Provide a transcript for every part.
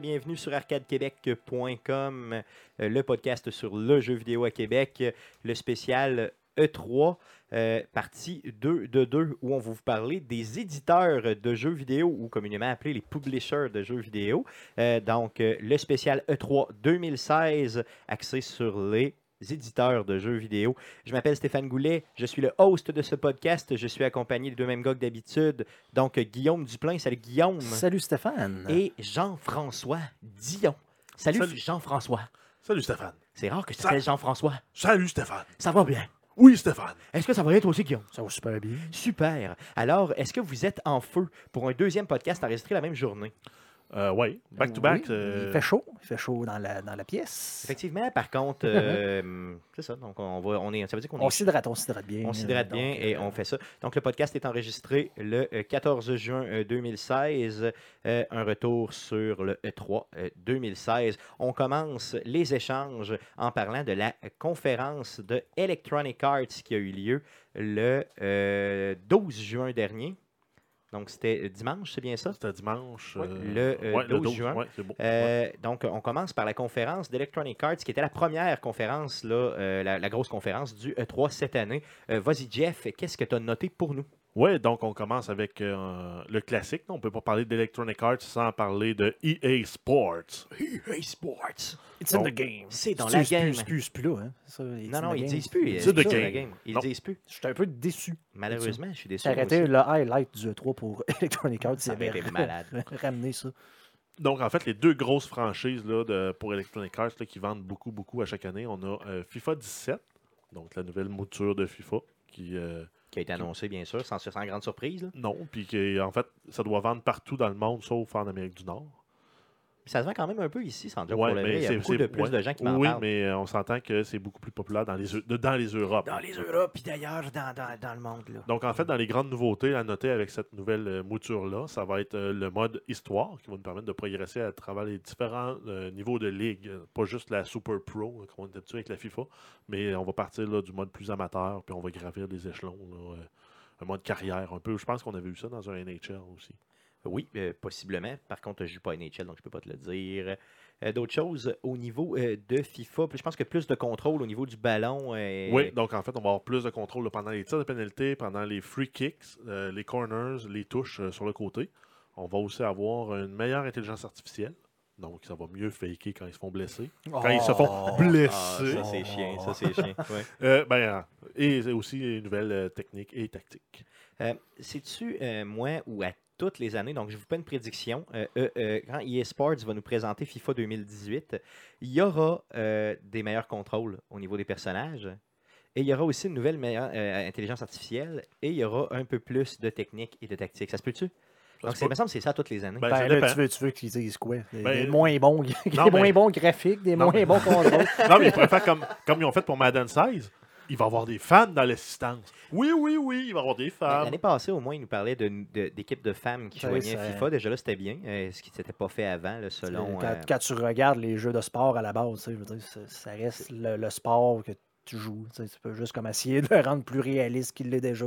Bienvenue sur arcadequebec.com, euh, le podcast sur le jeu vidéo à Québec, le spécial E3, euh, partie 2 de 2, où on va vous parler des éditeurs de jeux vidéo, ou communément appelés les publishers de jeux vidéo. Euh, donc, le spécial E3 2016, axé sur les éditeurs de jeux vidéo. Je m'appelle Stéphane Goulet, je suis le host de ce podcast. Je suis accompagné des deux mêmes gars que d'habitude. Donc, Guillaume Duplain, salut Guillaume. Salut Stéphane. Et Jean-François Dion. Salut, Salut. Jean-François. Salut Stéphane. C'est rare que tu t'appelles Jean-François. Salut Stéphane. Ça va bien? Oui Stéphane. Est-ce que ça va bien toi aussi, Guillaume? Ça va super bien. Super. Alors, est-ce que vous êtes en feu pour un deuxième podcast enregistré la même journée? Euh, ouais, back to Oui, back. euh, Il fait chaud. Il fait chaud dans la, dans la pièce. Effectivement, par contre, euh, c'est ça. Donc, on va, on est, ça veut dire qu'on On est s'hydrate, on s'hydrate bien. On s'hydrate Donc, bien et euh, on fait ça. Donc, le podcast est enregistré le euh, 14 juin euh, 2016. Euh, un retour sur le E3 euh, 2016. On commence les échanges en parlant de la conférence de Electronic Arts qui a eu lieu le euh, 12 juin dernier. Donc, c'était dimanche, c'est bien ça? C'était dimanche. Euh, le, euh, ouais, 12 juin. ouais, c'est beau. Ouais. Euh, donc, on commence par la conférence d'Electronic Arts, qui était la première conférence, là, euh, la, la grosse conférence du E3 cette année. Euh, Vas-y, Jeff, qu'est-ce que tu as noté pour nous? Ouais, donc on commence avec euh, le classique. On ne peut pas parler d'Electronic Arts sans parler de EA Sports. EA Sports. It's in Donc, the game. C'est dans C'est- la c'est game. plus- C'est plus, c'est plus là. Hein. Ça, it's Non, in non, ils disent plus. It's in the game. Ils disent plus. J'étais un peu déçu. Malheureusement, je suis déçu. Aussi. le highlight du E3 pour Electronic Arts. Ça avait été malade. ramené ça. Donc, en fait, les deux grosses franchises là, de, pour Electronic Arts là, qui vendent beaucoup, beaucoup à chaque année, on a euh, FIFA 17, donc la nouvelle mouture de FIFA, qui, euh, Qui a été annoncé, bien sûr, sans, sans grande surprise. là. non, puis en fait, ça doit vendre partout dans le monde, sauf en Amérique du Nord. Puis ça se vend quand même un peu ici, sans dire Ouais, pour le mais vrai. Il y a beaucoup de plus ouais. de gens qui m'en Oui, parlent. mais euh, on s'entend que c'est beaucoup plus populaire dans les, Eu- de- dans les Europes. Dans les Europes, puis d'ailleurs, dans, dans, dans le monde. Là. Donc, en fait, dans les grandes nouveautés à noter avec cette nouvelle euh, mouture-là, ça va être euh, le mode histoire qui va nous permettre de progresser à travers les différents euh, niveaux de ligue. Pas juste la Super Pro, euh, comme on est habitué avec la FIFA, mais on va partir là, du mode plus amateur, puis on va gravir des échelons. là, euh, un mode carrière un peu. Je pense qu'on avait vu ça dans un NHL aussi. Oui, euh, possiblement. Par contre, je ne joue pas à NHL, donc je ne peux pas te le dire. Euh, D'autres choses au niveau euh, de FIFA, je pense que plus de contrôle au niveau du ballon. Oui, donc en fait, on va avoir plus de contrôle là, pendant les tirs de pénalité, pendant les free kicks, les corners, les touches sur le côté. On va aussi avoir une meilleure intelligence artificielle. Donc, ça va mieux faker quand ils se font blesser. Quand ils se font Oh. blesser. Ah, ça, c'est chiant. Ça, c'est chiant. ouais. Euh, ben, euh, et aussi une nouvelle euh, technique et tactique. Euh, euh, moi, ou à toutes les années, donc je vous fais une prédiction, euh, euh, euh, quand EA Sports va nous présenter FIFA 2018, il y aura euh, des meilleurs contrôles au niveau des personnages, et il y aura aussi une nouvelle meilleure euh, intelligence artificielle, et il y aura un peu plus de technique et de tactique. Ça se peut-tu? Ça Donc, il me semble que c'est ça toutes les années. Ben, Ben, là, tu veux, tu veux qu'ils disent quoi? Des, Ben, des moins bons, des non, moins mais- bons graphiques, des Non, moins bons contrôles. Non, mais ils pourraient faire comme, comme ils ont fait pour Madden 16. Il va y avoir des fans dans l'assistance. Oui, oui, oui, il va y avoir des Mais fans. L'année passée, au moins, il nous parlait de- de- d'équipes de, femmes qui joignaient FIFA. Déjà là, c'était bien, euh, ce qui ne s'était pas fait avant, là, selon... quand, euh, quand tu regardes les jeux de sport à la base, tu sais, je veux dire, ça, ça reste le, le sport que tu joues. tu peux juste comme essayer de le rendre plus réaliste qu'il l'est déjà.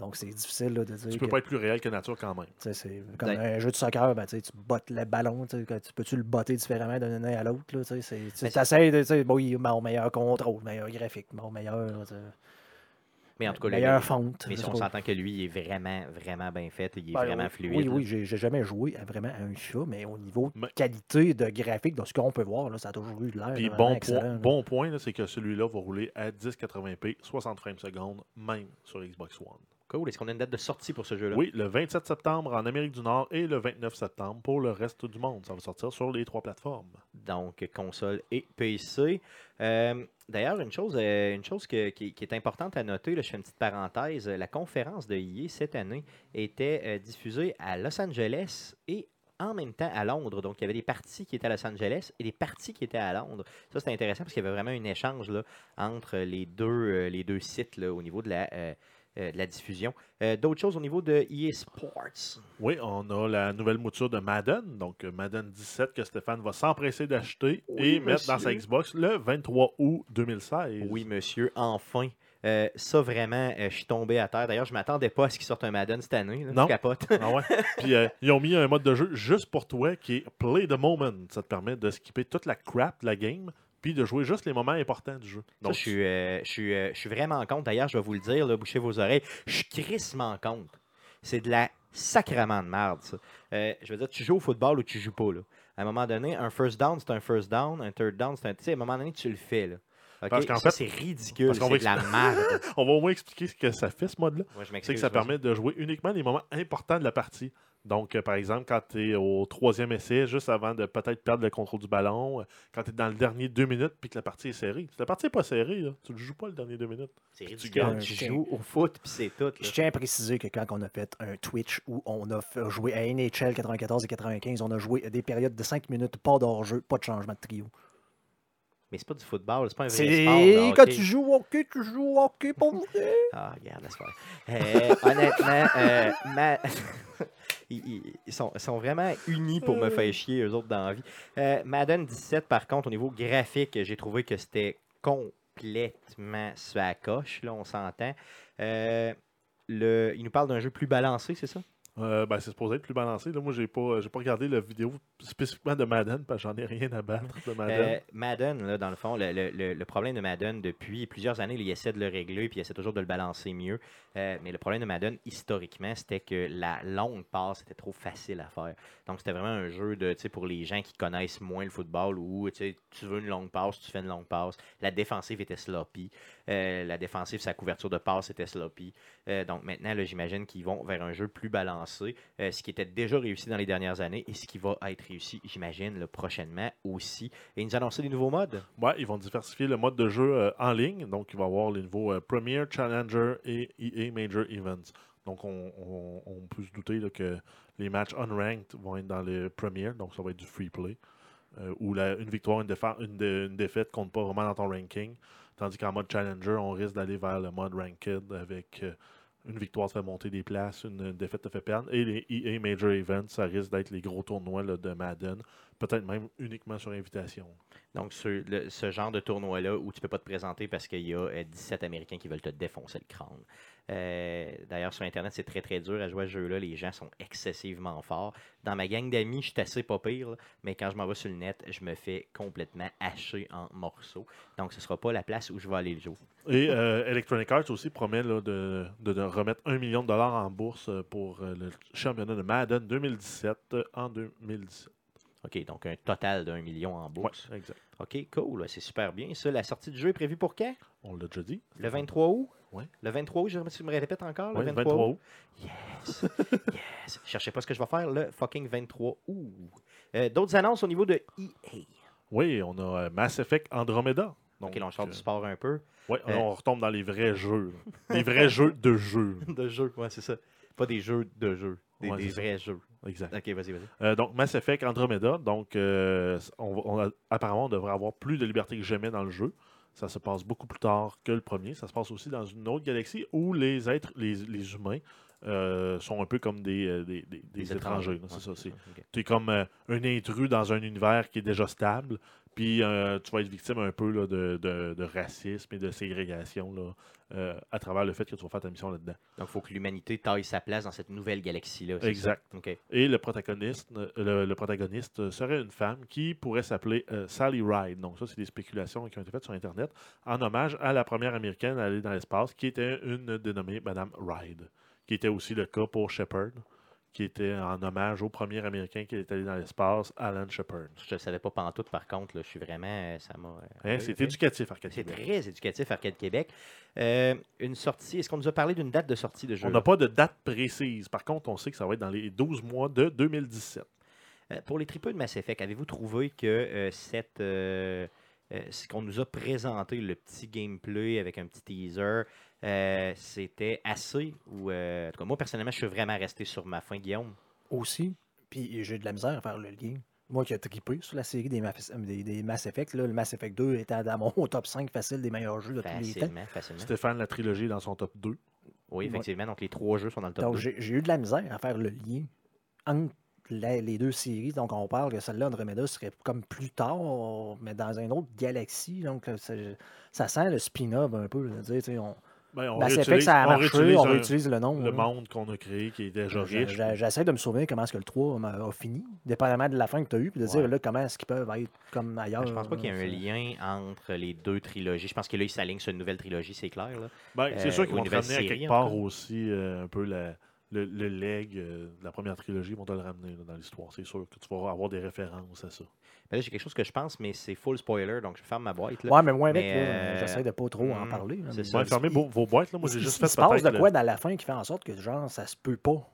Donc c'est difficile là, de dire. Tu peux que- pas être plus réel que nature quand même. C'est comme Ben- un jeu de soccer, ben, tu bottes le ballon, tu peux-tu le botter différemment d'un année à l'autre? là, tu essaies de, bon, oui, bon, meilleur contrôle, meilleur graphique, bon, meilleur, mais en tout cas, meilleure le- fonte. mais si on s'entend que lui, il est vraiment, vraiment bien fait. Il est Ben, vraiment oui, fluide. Oui, oui, j'ai j'ai jamais joué à vraiment à un FIFA, mais au niveau de Mais- qualité de graphique, dans ce qu'on peut voir, là, ça a toujours eu de l'air. Puis bon, excellent, point, là. bon point, là, c'est que celui-là va rouler à 1080p, 60 frames secondes, même sur Xbox One. Cool. Est-ce qu'on a une date de sortie pour ce jeu-là? Oui, le 27 septembre en Amérique du Nord et le 29 septembre pour le reste du monde. Ça va sortir sur les trois plateformes. Donc, console et PC. Euh, D'ailleurs, une chose, euh, une chose que- qui, qui est importante à noter, là, je fais une petite parenthèse, la conférence de EA cette année était euh, diffusée à Los Angeles et en même temps à Londres. Donc, il y avait des parties qui étaient à Los Angeles et des parties qui étaient à Londres. Ça, c'était intéressant parce qu'il y avait vraiment un échange là, entre les deux, les deux sites là, au niveau de la, euh, euh, de la diffusion. Euh, D'autres choses au niveau de EA Sports? Oui, on a la nouvelle mouture de Madden, donc euh, Madden 17 que Stéphane va s'empresser d'acheter Oui, et mettre dans sa. Xbox le 23 août 2016. Oui, monsieur, enfin. Euh, ça, vraiment, euh, je suis tombé à terre. D'ailleurs, je m'attendais pas à ce qu'ils sortent un Madden cette année. là. Non. Je capote. Ah ouais. Puis euh, ils ont mis un mode de jeu juste pour toi qui est Play the Moment. Ça te permet de skipper toute la crap de la game, puis de jouer juste les moments importants du jeu. Ça, Donc, je, suis, euh, je, suis, euh, je suis vraiment contre. D'ailleurs, je vais vous le dire, là, bouchez vos oreilles. Je suis crissement contre. C'est de la sacrement de merde, ça. Euh, je veux dire, tu joues au football ou tu joues pas. Là. À un moment donné, un first down, c'est un first down. Un third down, c'est un. Tu sais, à un moment donné, tu le fais. Là. Parce qu'en fait- c'est ridicule. C'est de la merde. on va au moins expliquer ce que ça fait, ce mode-là. Je C'est que ça permet de jouer uniquement les moments importants de la partie. Donc, euh, par exemple, quand tu es au troisième essai, juste avant de peut-être perdre le contrôle du ballon, euh, quand tu es dans le dernier deux minutes puis que la partie est serrée. Si la partie n'est pas serrée, là, tu ne joues pas le dernier deux minutes. C'est tu gagnes. Tu joues au foot, puis c'est tout. là. Je tiens à préciser que quand on a fait un Twitch où on a joué à NHL 94 et 95, on a joué des périodes de 5 minutes, pas d'hors-jeu, pas de changement de trio. Mais c'est pas du football, c'est pas un vrai sport. quand tu joues au hockey, tu joues au hockey pour vrai. Ah, regarde, laisse faire. Euh, honnêtement, euh, ma- ils, ils- ils sont, ils sont vraiment unis pour me faire chier, eux autres, dans la vie. Euh, Madden 17, par contre, au niveau graphique, j'ai trouvé que c'était complètement sur la coche, là, on s'entend. Euh, le, il nous parle d'un jeu plus balancé, c'est ça? Euh, ben, c'est supposé être plus balancé. Là, moi, j'ai pas, pas regardé la vidéo spécifiquement de Madden parce que j'en ai rien à battre de Madden. Euh, Madden, là, dans le fond, le, le- le- problème de Madden depuis plusieurs années, il essaie de le régler puis il essaie toujours de le balancer mieux. Euh, mais le problème de Madden, historiquement, c'était que la longue passe était trop facile à faire. Donc, c'était vraiment un jeu de, pour les gens qui connaissent moins le football où tu veux une longue passe, tu fais une longue passe. La défensive était sloppy. Euh, la défensive, sa couverture de passe était sloppy. Euh, donc, maintenant, j'imagine qu'ils vont vers un jeu plus balancé, euh, ce qui était déjà réussi dans les dernières années et ce qui va être réussi, j'imagine, là, prochainement aussi. Et ils nous annonçaient des nouveaux modes. Ouais, ils vont diversifier le mode de jeu en ligne. Donc, il va y avoir les niveaux euh, Premier, Challenger et EA Major Events. Donc, on, peut se douter que les matchs unranked vont être dans le Premier. Donc, ça va être du free play. euh, où une victoire, une, une, dé- une défaite compte pas vraiment dans ton ranking. Tandis qu'en mode Challenger, on risque d'aller vers le mode Ranked avec euh, une victoire te fait monter des places, une défaite te fait perdre. Et les EA Major Events, ça risque d'être les gros tournois de Madden. Peut-être même uniquement sur invitation. Donc, ce, genre de tournoi-là où tu peux pas te présenter parce qu'il y a euh, 17 Américains qui veulent te défoncer le crâne. Euh, D'ailleurs, sur Internet, c'est très très dur à jouer à ce jeu-là. Les gens sont excessivement forts. Dans ma gang d'amis, je suis assez pas pire, là, mais quand je m'en vais sur le net, je me fais complètement hacher en morceaux. Donc, ce sera pas la place où je vais aller le jouer. Et euh, Electronic Arts aussi promet là, de, de- de remettre un million de dollars en bourse pour euh, le championnat de Madden 2017 euh, en 2017. OK, donc un total d'un million en Ouais, bourse. exact. OK, cool, c'est super bien. Ça, la sortie du jeu est prévue pour quand? On l'a déjà dit. Le 23 août? Ouais. Le 23 août, je me répètes encore? Ouais, le 23 août. Yes! yes! Cherchez pas ce que je vais faire le fucking 23 août. Euh, D'autres annonces au niveau de EA. Oui, on a euh, Mass Effect Andromeda. Donc, ok, là, on sort euh, du sport un peu. Euh, on retombe dans les vrais jeux. Les vrais jeux de jeux. de jeux, ouais, c'est ça. Pas des jeux de jeux, des, Ouais, des c'est ça. vrais jeux. Exact. Ok, vas-y, vas-y. Euh, donc, Mass Effect Andromeda. Donc, euh, on a- apparemment, on devrait avoir plus de liberté que jamais dans le jeu. Ça se passe beaucoup plus tard que le premier. Ça se passe aussi dans une autre galaxie où les êtres, les, les humains, euh, sont un peu comme des, des, des- des étrangers. C'est ça. c'est- Ok. Tu es comme euh, un intrus dans un univers qui est déjà stable. Puis euh, tu vas être victime un peu là, de, de- de racisme et de ségrégation là, euh, à travers le fait que tu vas faire ta mission là-dedans. Donc, il faut que l'humanité taille sa place dans cette nouvelle galaxie-là. Exact. Et le protagoniste, euh, le, le protagoniste serait une femme qui pourrait s'appeler euh, Sally Ride. Donc ça, c'est des spéculations qui ont été faites sur Internet en hommage à la première américaine à aller dans l'espace, qui était une dénommée Madame Ride, qui était aussi le cas pour Shepard, qui était en hommage au premier américain qui est allé dans l'espace, Alan Shepard. Je ne savais pas pantoute, par contre. Là, je suis vraiment... euh, Ça m'a... euh, Hein, c'est éducatif, Arcade C'est Québec. très éducatif, Arcade Québec. Euh, une sortie, est-ce qu'on nous a parlé d'une date de sortie de jeu? On n'a pas de date précise. Par contre, on sait que ça va être dans les 12 mois de 2017. Euh, pour les tripeux de Mass Effect, avez-vous trouvé que euh, cette, euh, ce qu'on nous a présenté, le petit gameplay avec un petit teaser, euh, c'était assez ou euh, en tout cas, moi personnellement, je suis vraiment resté sur ma fin, Guillaume. Aussi, puis j'ai de la misère à faire le lien. Moi qui ai trippé sur la série des, Mass- des, des Mass Effect, là, le Mass Effect 2 était dans mon top 5 facile des meilleurs jeux de tous les temps. Facilement, facilement. Stéphane, la trilogie est dans son top 2. Oui, effectivement. Donc les trois jeux sont dans le top Donc 2. j'ai j'ai eu de la misère à faire le lien entre la- les deux séries. Donc, on parle que celle-là, Andromeda, serait comme plus tard, mais dans une autre galaxie. Donc, ça, ça sent le spin-off un peu. dire, tu on, Ben, on Mass Effect, réutilise- ça a on marché, réutilise on un- réutilise le nom. le hein. monde qu'on a créé qui est déjà riche. J'essaie de me souvenir comment est-ce que le 3 m'a- a fini, dépendamment de la fin que tu as eue, puis de dire là, comment est-ce qu'ils peuvent être comme ailleurs. Je pense pas qu'il y ait un lien entre les deux trilogies. Je pense que là, ils s'alignent sur une nouvelle trilogie, c'est clair. Là. Ben, c'est Euh, sûr qu'ils vont ramener à quelque part aussi euh, un peu la- le, le leg euh, de la première trilogie. Ils vont te le ramener là, dans l'histoire. C'est sûr que tu vas avoir des références à ça. Ben là, j'ai quelque chose que je pense, mais c'est full spoiler, donc je ferme ma boîte. Là. Ouais, mais moi, avec, Mais, là, euh, j'essaie de pas trop en hmm, parler. là, c'est mais- ça. Ouais, fermez vos, vos boîtes. Là. Moi, il- j'ai il- juste il fait se passe de quoi dans la fin qui fait en sorte que, genre, ça se peut pas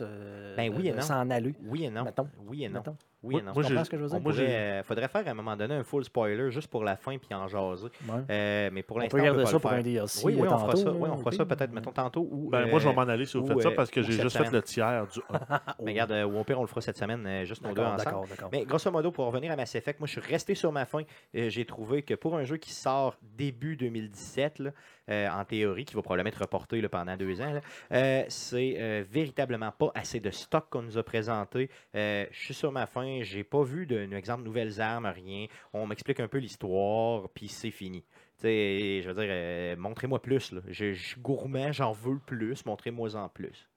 euh, Ben oui et de non. s'en aller. Oui et non. Mettons. Oui et non. mettons? Oui Moi- non. moi, j'ai- comprends ce que je veux dire? moi, pourrait, euh, faudrait faire à un moment donné un full spoiler juste pour la fin puis en jaser. Ouais. Euh, mais pour On l'instant, peut on garder peut ça pas pour le un faire. DLC. Oui, oui, on fera ça. Oui, on fera ça peut-être, mettons, tantôt. Ou, Ben, moi, je vais euh, m'en aller si vous ou, faites ça euh, parce que j'ai juste fait semaine. le tiers du 1. Mais regarde, euh, ou au pire, on le fera cette semaine, euh, juste nos deux ensemble. d'accord, d'accord. Mais grosso modo, pour revenir à Mass Effect, moi je suis resté sur ma fin. Euh, J'ai trouvé que pour un jeu qui sort début 2017, là, euh, en théorie, qui va probablement être reporté là, pendant deux ans, là, euh, c'est euh, véritablement pas assez de stock qu'on nous a présenté. Euh, je suis sur ma fin, j'ai pas vu de, un exemple de nouvelles armes, rien. On m'explique un peu l'histoire, puis c'est fini. Tu sais, je veux dire, euh, montrez-moi plus. là. Je, suis gourmand, j'en veux plus, montrez-moi en plus.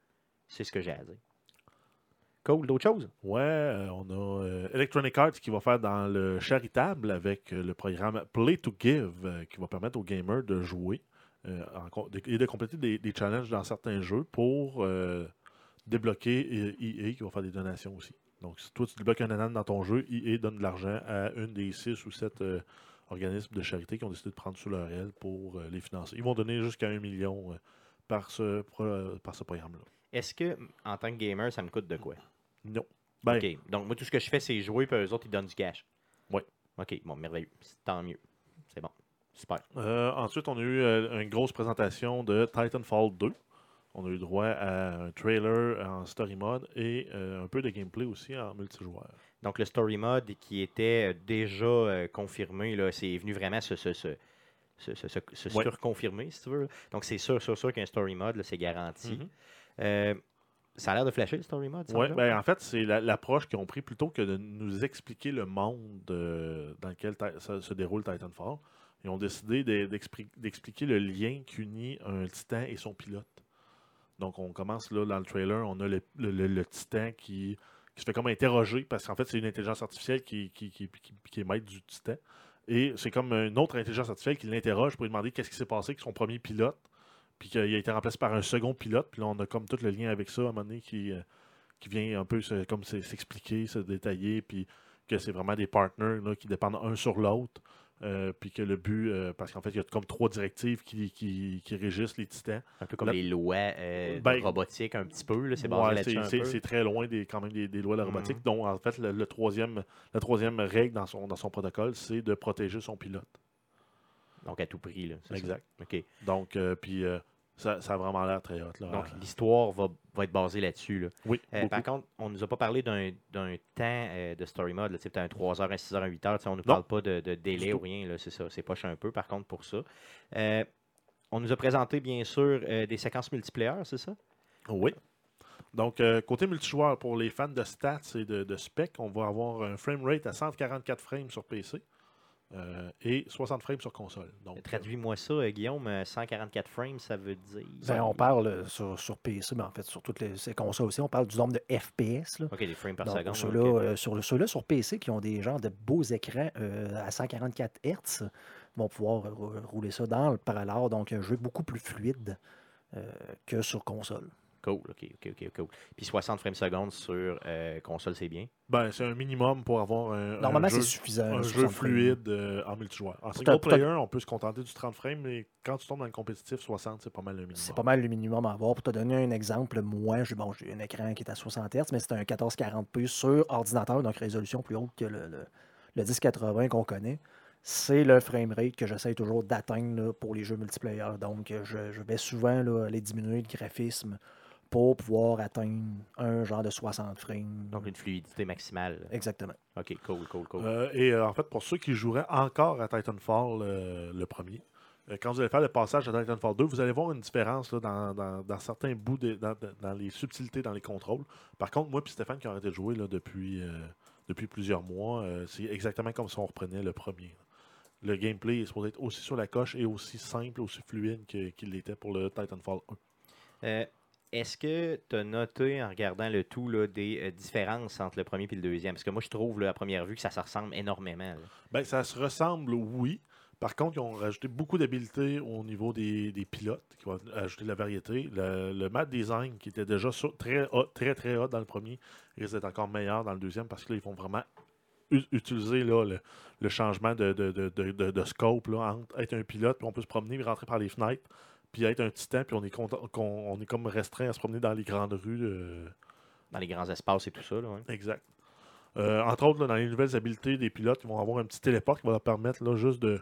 C'est ce que j'ai à dire. Cool, d'autres choses? Ouais, euh, on a euh, Electronic Arts qui va faire dans le charitable avec le programme Play to Give qui va permettre aux gamers de jouer et de compléter des, des challenges dans certains jeux pour débloquer EA qui va faire des donations aussi. Donc, si toi tu débloques un anan dans ton jeu, EA donne de l'argent à une des six ou sept euh, organismes de charité qui ont décidé de prendre sous leur aile pour euh, les financer. Ils vont donner jusqu'à un million euh, par ce, par ce programme-là. Est-ce que, en tant que gamer, ça me coûte de quoi? Non. Ben, OK. Donc, moi, tout ce que je fais, c'est jouer, puis eux autres, ils donnent du cash. Ouais. OK. Bon, merveilleux. Tant mieux. C'est bon. Super. Ensuite, on a eu une grosse présentation de Titanfall 2. On a eu droit à un trailer en story mode et euh, un peu de gameplay aussi en multijoueur. Donc, le story mode qui était euh, déjà euh, confirmé, c'est venu vraiment se, se, se, se, se- se- se Ouais. surconfirmer, si tu veux. Donc, c'est sûr, sûr, sûr qu'un story mode, c'est garanti. Mhm. Euh, ça a l'air de flasher, le story mode, semble? ben, en fait, c'est la- l'approche qu'ils ont pris plutôt que de nous expliquer le monde euh, dans lequel ça se déroule Titanfall. Ils ont décidé de- d'expli- d'expliquer le lien qui unit un titan et son pilote. Donc, on commence là dans le trailer, on a le, le- le- titan qui, qui se fait comme interroger parce qu'en fait, c'est une intelligence artificielle qui, qui, qui- est maître du titan. Et c'est comme une autre intelligence artificielle qui l'interroge pour lui demander qu'est-ce qui s'est passé avec son premier pilote. Puis qu'il a été remplacé par un second pilote. Puis là, on a comme tout le lien avec ça à un moment donné qui, euh, qui vient un peu comme se- s'expliquer, se détailler. Puis que c'est vraiment des partners là, qui dépendent un sur l'autre. Euh, puis que le but, euh, parce qu'en fait, il y a comme trois directives qui, qui, qui régissent les titans. Un peu comme les lois euh, Ben, robotique, un petit peu. là, C'est Ouais, c'est- c'est très loin des, quand même des, des lois de la robotique. Mhm. Donc, en fait, le, le troisième, la troisième règle dans son, dans son protocole, c'est de protéger son pilote. Donc, à tout prix. Là, c'est ça. Exact. OK. Donc, puis ça, ça a vraiment l'air très hot. Là, Donc, l'histoire va, va être basée là-dessus. Là. oui, Euh, par contre, on nous a pas parlé d'un temps euh, de story mode. tu Peut-être un 3 heures, un 6 heures, un 8 heures. tu sais, On ne nous Non. parle pas de, de délai ou rien. là, C'est ça. C'est poche un peu, par contre, pour ça. Euh, on nous a présenté, bien sûr, des séquences multiplayer, c'est ça? Oui. Donc, côté multijoueur, pour les fans de stats et de, de spec, on va avoir un framerate à 144 frames sur PC euh, et 60 frames sur console. Donc, Traduis-moi ça, euh, Guillaume. euh, 144 frames, ça veut dire. Ben, on parle euh, sur, sur PC, mais en fait, sur toutes les, ces consoles aussi, on parle du nombre de FPS. Là. OK, des frames par Donc, seconde. ceux-là, euh, sur, ceux-là sur PC qui ont des genres de beaux écrans euh, à 144 Hz vont pouvoir euh, rou- rouler ça dans le parallèle, donc un jeu beaucoup plus fluide euh, que sur console. Cool, OK, OK, OK, cool. Puis 60 frames secondes sur euh, console, c'est bien? ben, c'est un minimum pour avoir un, Normalement, c'est suffisant. un 60 jeu fluide euh, en multijoueur. En single player, on peut se contenter du 30 frames, mais quand tu tombes dans le compétitif, 60, c'est pas mal le minimum. C'est pas mal le minimum à avoir. Pour te donner un exemple, moi, j'ai bon, un écran qui est à 60 Hz, mais c'est un 1440p sur ordinateur, donc résolution plus haute que le, le, le 1080 qu'on connaît. C'est le framerate que j'essaie toujours d'atteindre pour les jeux multiplayer. Donc, je, je vais souvent là, aller diminuer le graphisme pour pouvoir atteindre un genre de 60 frames. Donc, une fluidité maximale. Exactement. OK, cool, cool, cool. Euh, et euh, en fait, pour ceux qui joueraient encore à Titanfall, euh, le premier, euh, quand vous allez faire le passage à Titanfall 2, vous allez voir une différence là, dans, dans- dans certains bouts, de- dans, les subtilités dans les contrôles. Par contre, moi et Stéphane qui a arrêté de jouer là, depuis, euh, depuis plusieurs mois, euh, c'est exactement comme si on reprenait le premier. là. Le gameplay est supposé être aussi sur la coche et aussi simple, aussi fluide que- qu'il l'était pour le Titanfall 1. Est-ce que tu as noté en regardant le tout là, des euh, différences entre le premier et le deuxième? Parce que moi, je trouve à première vue que ça se ressemble énormément. Ben, ça se ressemble, oui. Par contre, ils ont rajouté beaucoup d'habiletés au niveau des, des pilotes, qui vont ajouter de la variété. Le, map design, qui était déjà très, haut- très, très hot dans le premier, risque d'être encore meilleur dans le deuxième parce que là, ils vont vraiment utiliser le, le changement de, de, de, de- scope entre être un pilote, puis on peut se promener, puis rentrer par les fenêtres, puis être un titan, puis on est, content- qu'on- on est comme restreint à se promener dans les grandes rues. euh, Dans les grands espaces et tout ça. Là, ouais. Exact. Euh, entre autres, là, dans les nouvelles habiletés des pilotes, ils vont avoir un petit téléport qui va leur permettre là, juste de,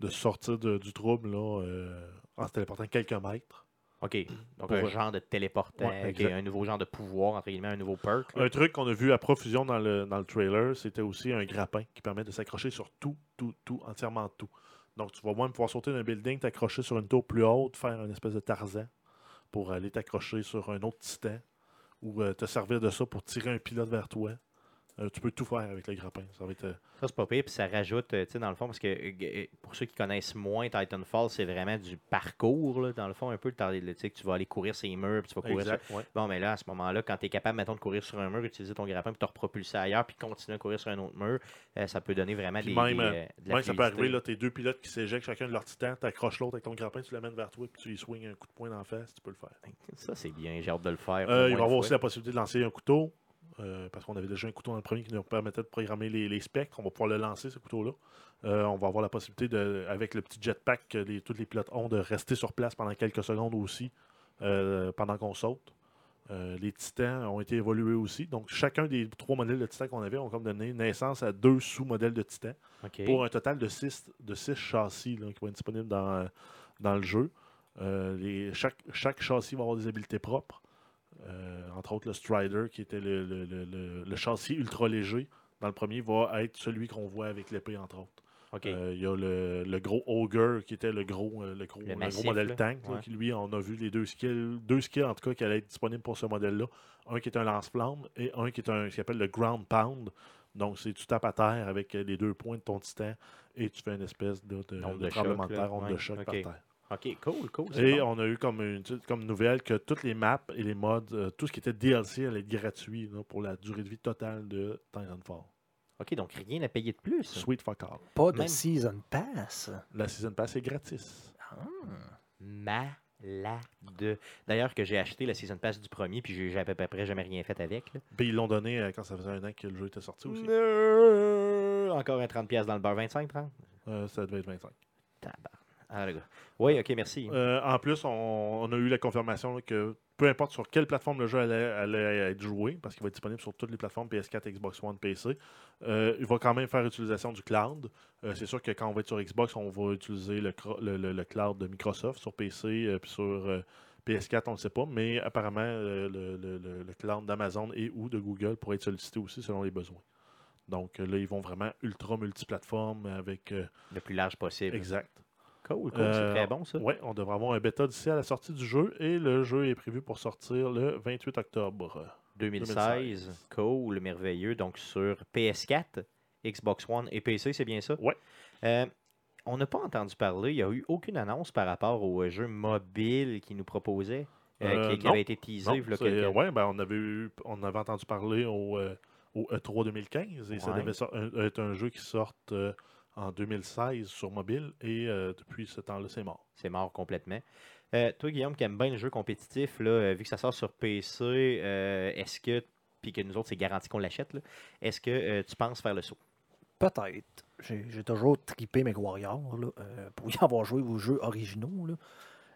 de sortir de- du trouble là, euh, en se téléportant quelques mètres. OK. Donc, Pour- un genre de téléportant, Ouais, un nouveau genre de pouvoir, entre guillemets, un nouveau perk. là. Un truc qu'on a vu à profusion dans le, dans le trailer, c'était aussi un grappin qui permet de s'accrocher sur tout, tout, tout, entièrement tout. Donc, tu vas même pouvoir sauter d'un building, t'accrocher sur une tour plus haute, faire une espèce de Tarzan pour aller t'accrocher sur un autre titan ou euh, te servir de ça pour tirer un pilote vers toi. Euh, tu peux tout faire avec le grappin. Ça va être. euh, Ça, c'est pas pire, puis ça rajoute, euh, tu sais, dans le fond, parce que pour ceux qui connaissent moins Titanfall, c'est vraiment du parcours, là, dans le fond, un peu, tu sais, tu vas aller courir ces murs, puis tu vas courir sur- exact, ouais. Bon, mais là, à ce moment-là, quand tu es capable, mettons, de courir sur un mur, utiliser ton grappin, puis te repropulser ailleurs, puis continuer à courir sur un autre mur, euh, ça peut donner vraiment Puis des, même, de la ça peut arriver, là, tes deux pilotes qui s'éjectent chacun de leur titan, t'accroches l'autre avec ton grappin, tu l'amènes vers toi, puis tu y swings un coup de poing dans la face, tu peux le faire. Ça, c'est bien, j'ai hâte de le faire. il va y avoir aussi la possibilité de lancer un couteau, euh, parce qu'on avait déjà un couteau dans le premier qui nous permettait de programmer les, les spectres. On va pouvoir le lancer, ce couteau-là. Euh, on va avoir la possibilité, de, avec le petit jetpack que les, tous les pilotes ont, de rester sur place pendant quelques secondes aussi, euh, pendant qu'on saute. Les titans ont été évolués aussi. Donc, chacun des trois modèles de titans qu'on avait ont comme donné naissance à deux sous-modèles de titans pour un total de 6 de six châssis là, qui vont être disponibles dans, dans le jeu. Les, chaque, chaque châssis va avoir des habiletés propres. Euh, entre autres, le Strider, qui était le, le- le- le- châssis ultra léger, dans le premier, va être celui qu'on voit avec l'épée, entre autres. Euh, Il y a le, le gros Ogre, qui était le gros, euh, le gros, gros modèle là. tank, là, qui lui, on a vu les deux skills, deux skills en tout cas qui allaient être disponibles pour ce modèle-là. Un qui est un lance-flamme et un qui est un ce qu'il appelle le Ground Pound. Donc, c'est tu tapes à terre avec les deux points de ton titan et tu fais une espèce de, de, Onde de de tremblement choc, de terre, onde de choc par terre. OK, cool, cool. Et bon. on a eu comme, une, comme nouvelle que toutes les maps et les mods, euh, tout ce qui était DLC allait être gratuit là, pour la durée de vie totale de Titanfall. OK, donc rien à payer de plus. Sweet fuck all. Pas de Même- Season Pass. La Season Pass est gratis. Malade. D'ailleurs, que j'ai acheté la Season Pass du premier, puis j'ai à peu près jamais rien fait avec. là. Puis ils l'ont donné euh, quand ça faisait un an que le jeu était sorti aussi. Encore un 30$ piastres dans le beurre, 25, 30? Euh, ça devait être 25. Tabarnak. Ah. Oui, ok, merci. Euh, en plus, on, on a eu la confirmation là, que peu importe sur quelle plateforme le jeu allait, allait être joué, parce qu'il va être disponible sur toutes les plateformes PS4, Xbox One, PC, euh, il va quand même faire utilisation du cloud. Euh, c'est sûr que quand on va être sur Xbox, on va utiliser le, cro- le- le- le cloud de Microsoft sur PC, puis sur euh, PS4, on ne sait pas, mais apparemment, le, cloud d'Amazon et ou de Google pourrait être sollicité aussi selon les besoins. Donc là, ils vont vraiment ultra multiplateforme avec. euh, Le plus large possible. exact. Cool, cool. Euh, c'est très bon, ça. Oui, on devrait avoir un bêta d'ici à la sortie du jeu et le jeu est prévu pour sortir le 28 octobre. 2016. Cool, merveilleux. Donc sur PS4, Xbox One et PC, c'est bien ça? Ouais. Euh, on n'a pas entendu parler, il n'y a eu aucune annonce par rapport au euh, jeu mobile qui nous proposait, euh, Euh, qui, avait été teasé. Ouais, ben, on, avait eu- on avait entendu parler au, euh, au E3 2015 et ça devait être un jeu qui sorte euh, en 2016 sur mobile et euh, depuis ce temps-là, c'est mort. C'est mort complètement. Euh, toi, Guillaume, qui aime bien le jeu compétitif, là, euh, vu que ça sort sur PC, euh, est-ce que, puis que nous autres, c'est garanti qu'on l'achète, là, est-ce que euh, tu penses faire le saut? Peut-être. J'ai toujours tripé mes Warriors là, euh, pour y avoir joué aux jeux originaux. là.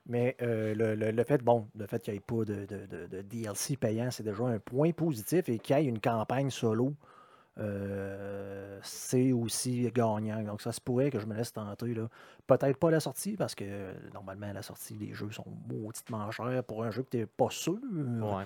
Mais euh, le, le- le fait, bon, le fait qu'il n'y ait pas de, de- de- de DLC payant, c'est déjà un point positif. Et qu'il y ait une campagne solo, euh, c'est aussi gagnant. Donc ça se pourrait que je me laisse tenter. là. Peut-être pas à la sortie, parce que euh, normalement, à la sortie, les jeux sont mauditement chers pour un jeu que tu n'es pas sûr. Ouais.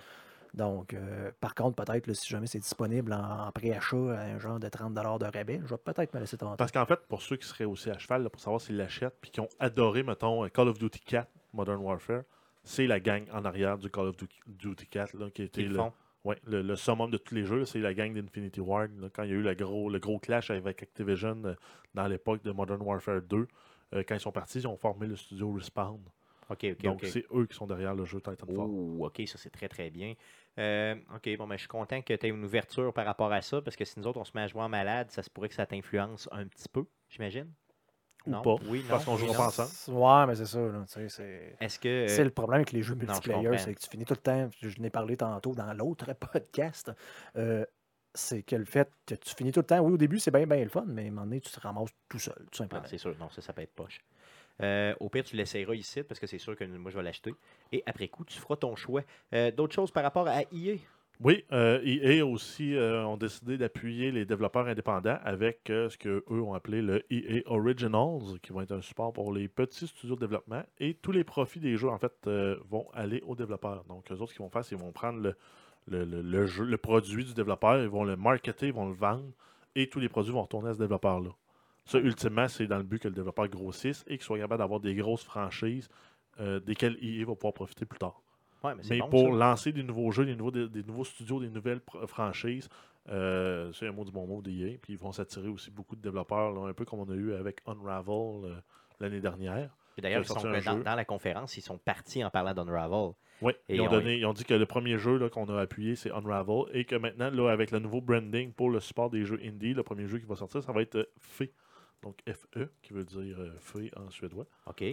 Donc, euh, par contre, peut-être, si jamais c'est disponible en, en préachat à un genre de 30 de rabais, je vais peut-être me laisser tenter. Parce qu'en fait, pour ceux qui seraient aussi à cheval, là, pour savoir s'ils l'achètent, puis qui ont adoré, mettons, Call of Duty 4, Modern Warfare, c'est la gang en arrière du Call of Du- Duty 4 là, qui était le le, font. Ouais, le, le summum de tous les jeux. C'est la gang d'Infinity Ward. là, quand il y a eu le gros, le gros clash avec Activision euh, dans l'époque de Modern Warfare 2, euh, quand ils sont partis, ils ont formé le studio Respawn. OK, OK, Donc, c'est eux qui sont derrière le jeu Titanfall. Oh, OK, ça c'est très très bien. Euh, OK, bon, ben, je suis content que tu aies une ouverture par rapport à ça, parce que si nous autres on se met à jouer en malade, ça se pourrait que ça t'influence un petit peu, j'imagine. Ou Non? pas, Oui, parce non, qu'on oui, jouera non. pas ensemble. Ouais, mais c'est ça. là, tu sais, c'est... Est-ce que. euh, C'est le problème avec les jeux je multiplayer, c'est que tu finis tout le temps, je n'ai parlé tantôt dans l'autre podcast, euh, c'est que le fait que tu finis tout le temps, oui, au début, c'est bien, bien le fun, mais à un moment donné, tu te ramasses tout seul, tout Ah, simplement. c'est sûr, non, ça, ça peut être poche. Euh, au pire, tu l'essayeras ici parce que c'est sûr que moi je vais l'acheter. Et après coup, tu feras ton choix. Euh, D'autres choses par rapport à E EA Oui, euh, EA aussi euh, ont décidé d'appuyer les développeurs indépendants avec euh, ce qu'eux ont appelé le EA Originals, qui vont être un support pour les petits studios de développement. Et tous les profits des jeux, en fait, euh, vont aller aux développeurs. Donc, eux autres, ce qu'ils vont faire, c'est qu'ils vont prendre le, le, jeu, le produit du développeur, ils vont le marketer, ils vont le vendre, et tous les produits vont retourner à ce développeur-là. Ça, ultimement, c'est dans le but que le développeur grossisse et qu'il soit capable d'avoir des grosses franchises desquelles EA va pouvoir profiter plus tard. Ouais, mais c'est Mais bon, pour ça. lancer des nouveaux jeux, des nouveaux, des, des nouveaux studios, des nouvelles franchises, euh, c'est un mot du bon mot d'EA. Puis ils vont s'attirer aussi beaucoup de développeurs, là, un peu comme on a eu avec Unravel euh, l'année dernière. D'ailleurs, dans, dans la conférence, ils sont partis en parlant d'Unravel. Oui, Et ils ont, on- donné, ils ont dit que le premier jeu qu'on a appuyé, c'est Unravel. Et que maintenant, là, avec le nouveau branding pour le support des jeux indie, le premier jeu qui va sortir, ça va être euh, FE. Donc FE, qui veut dire fée en suédois. OK.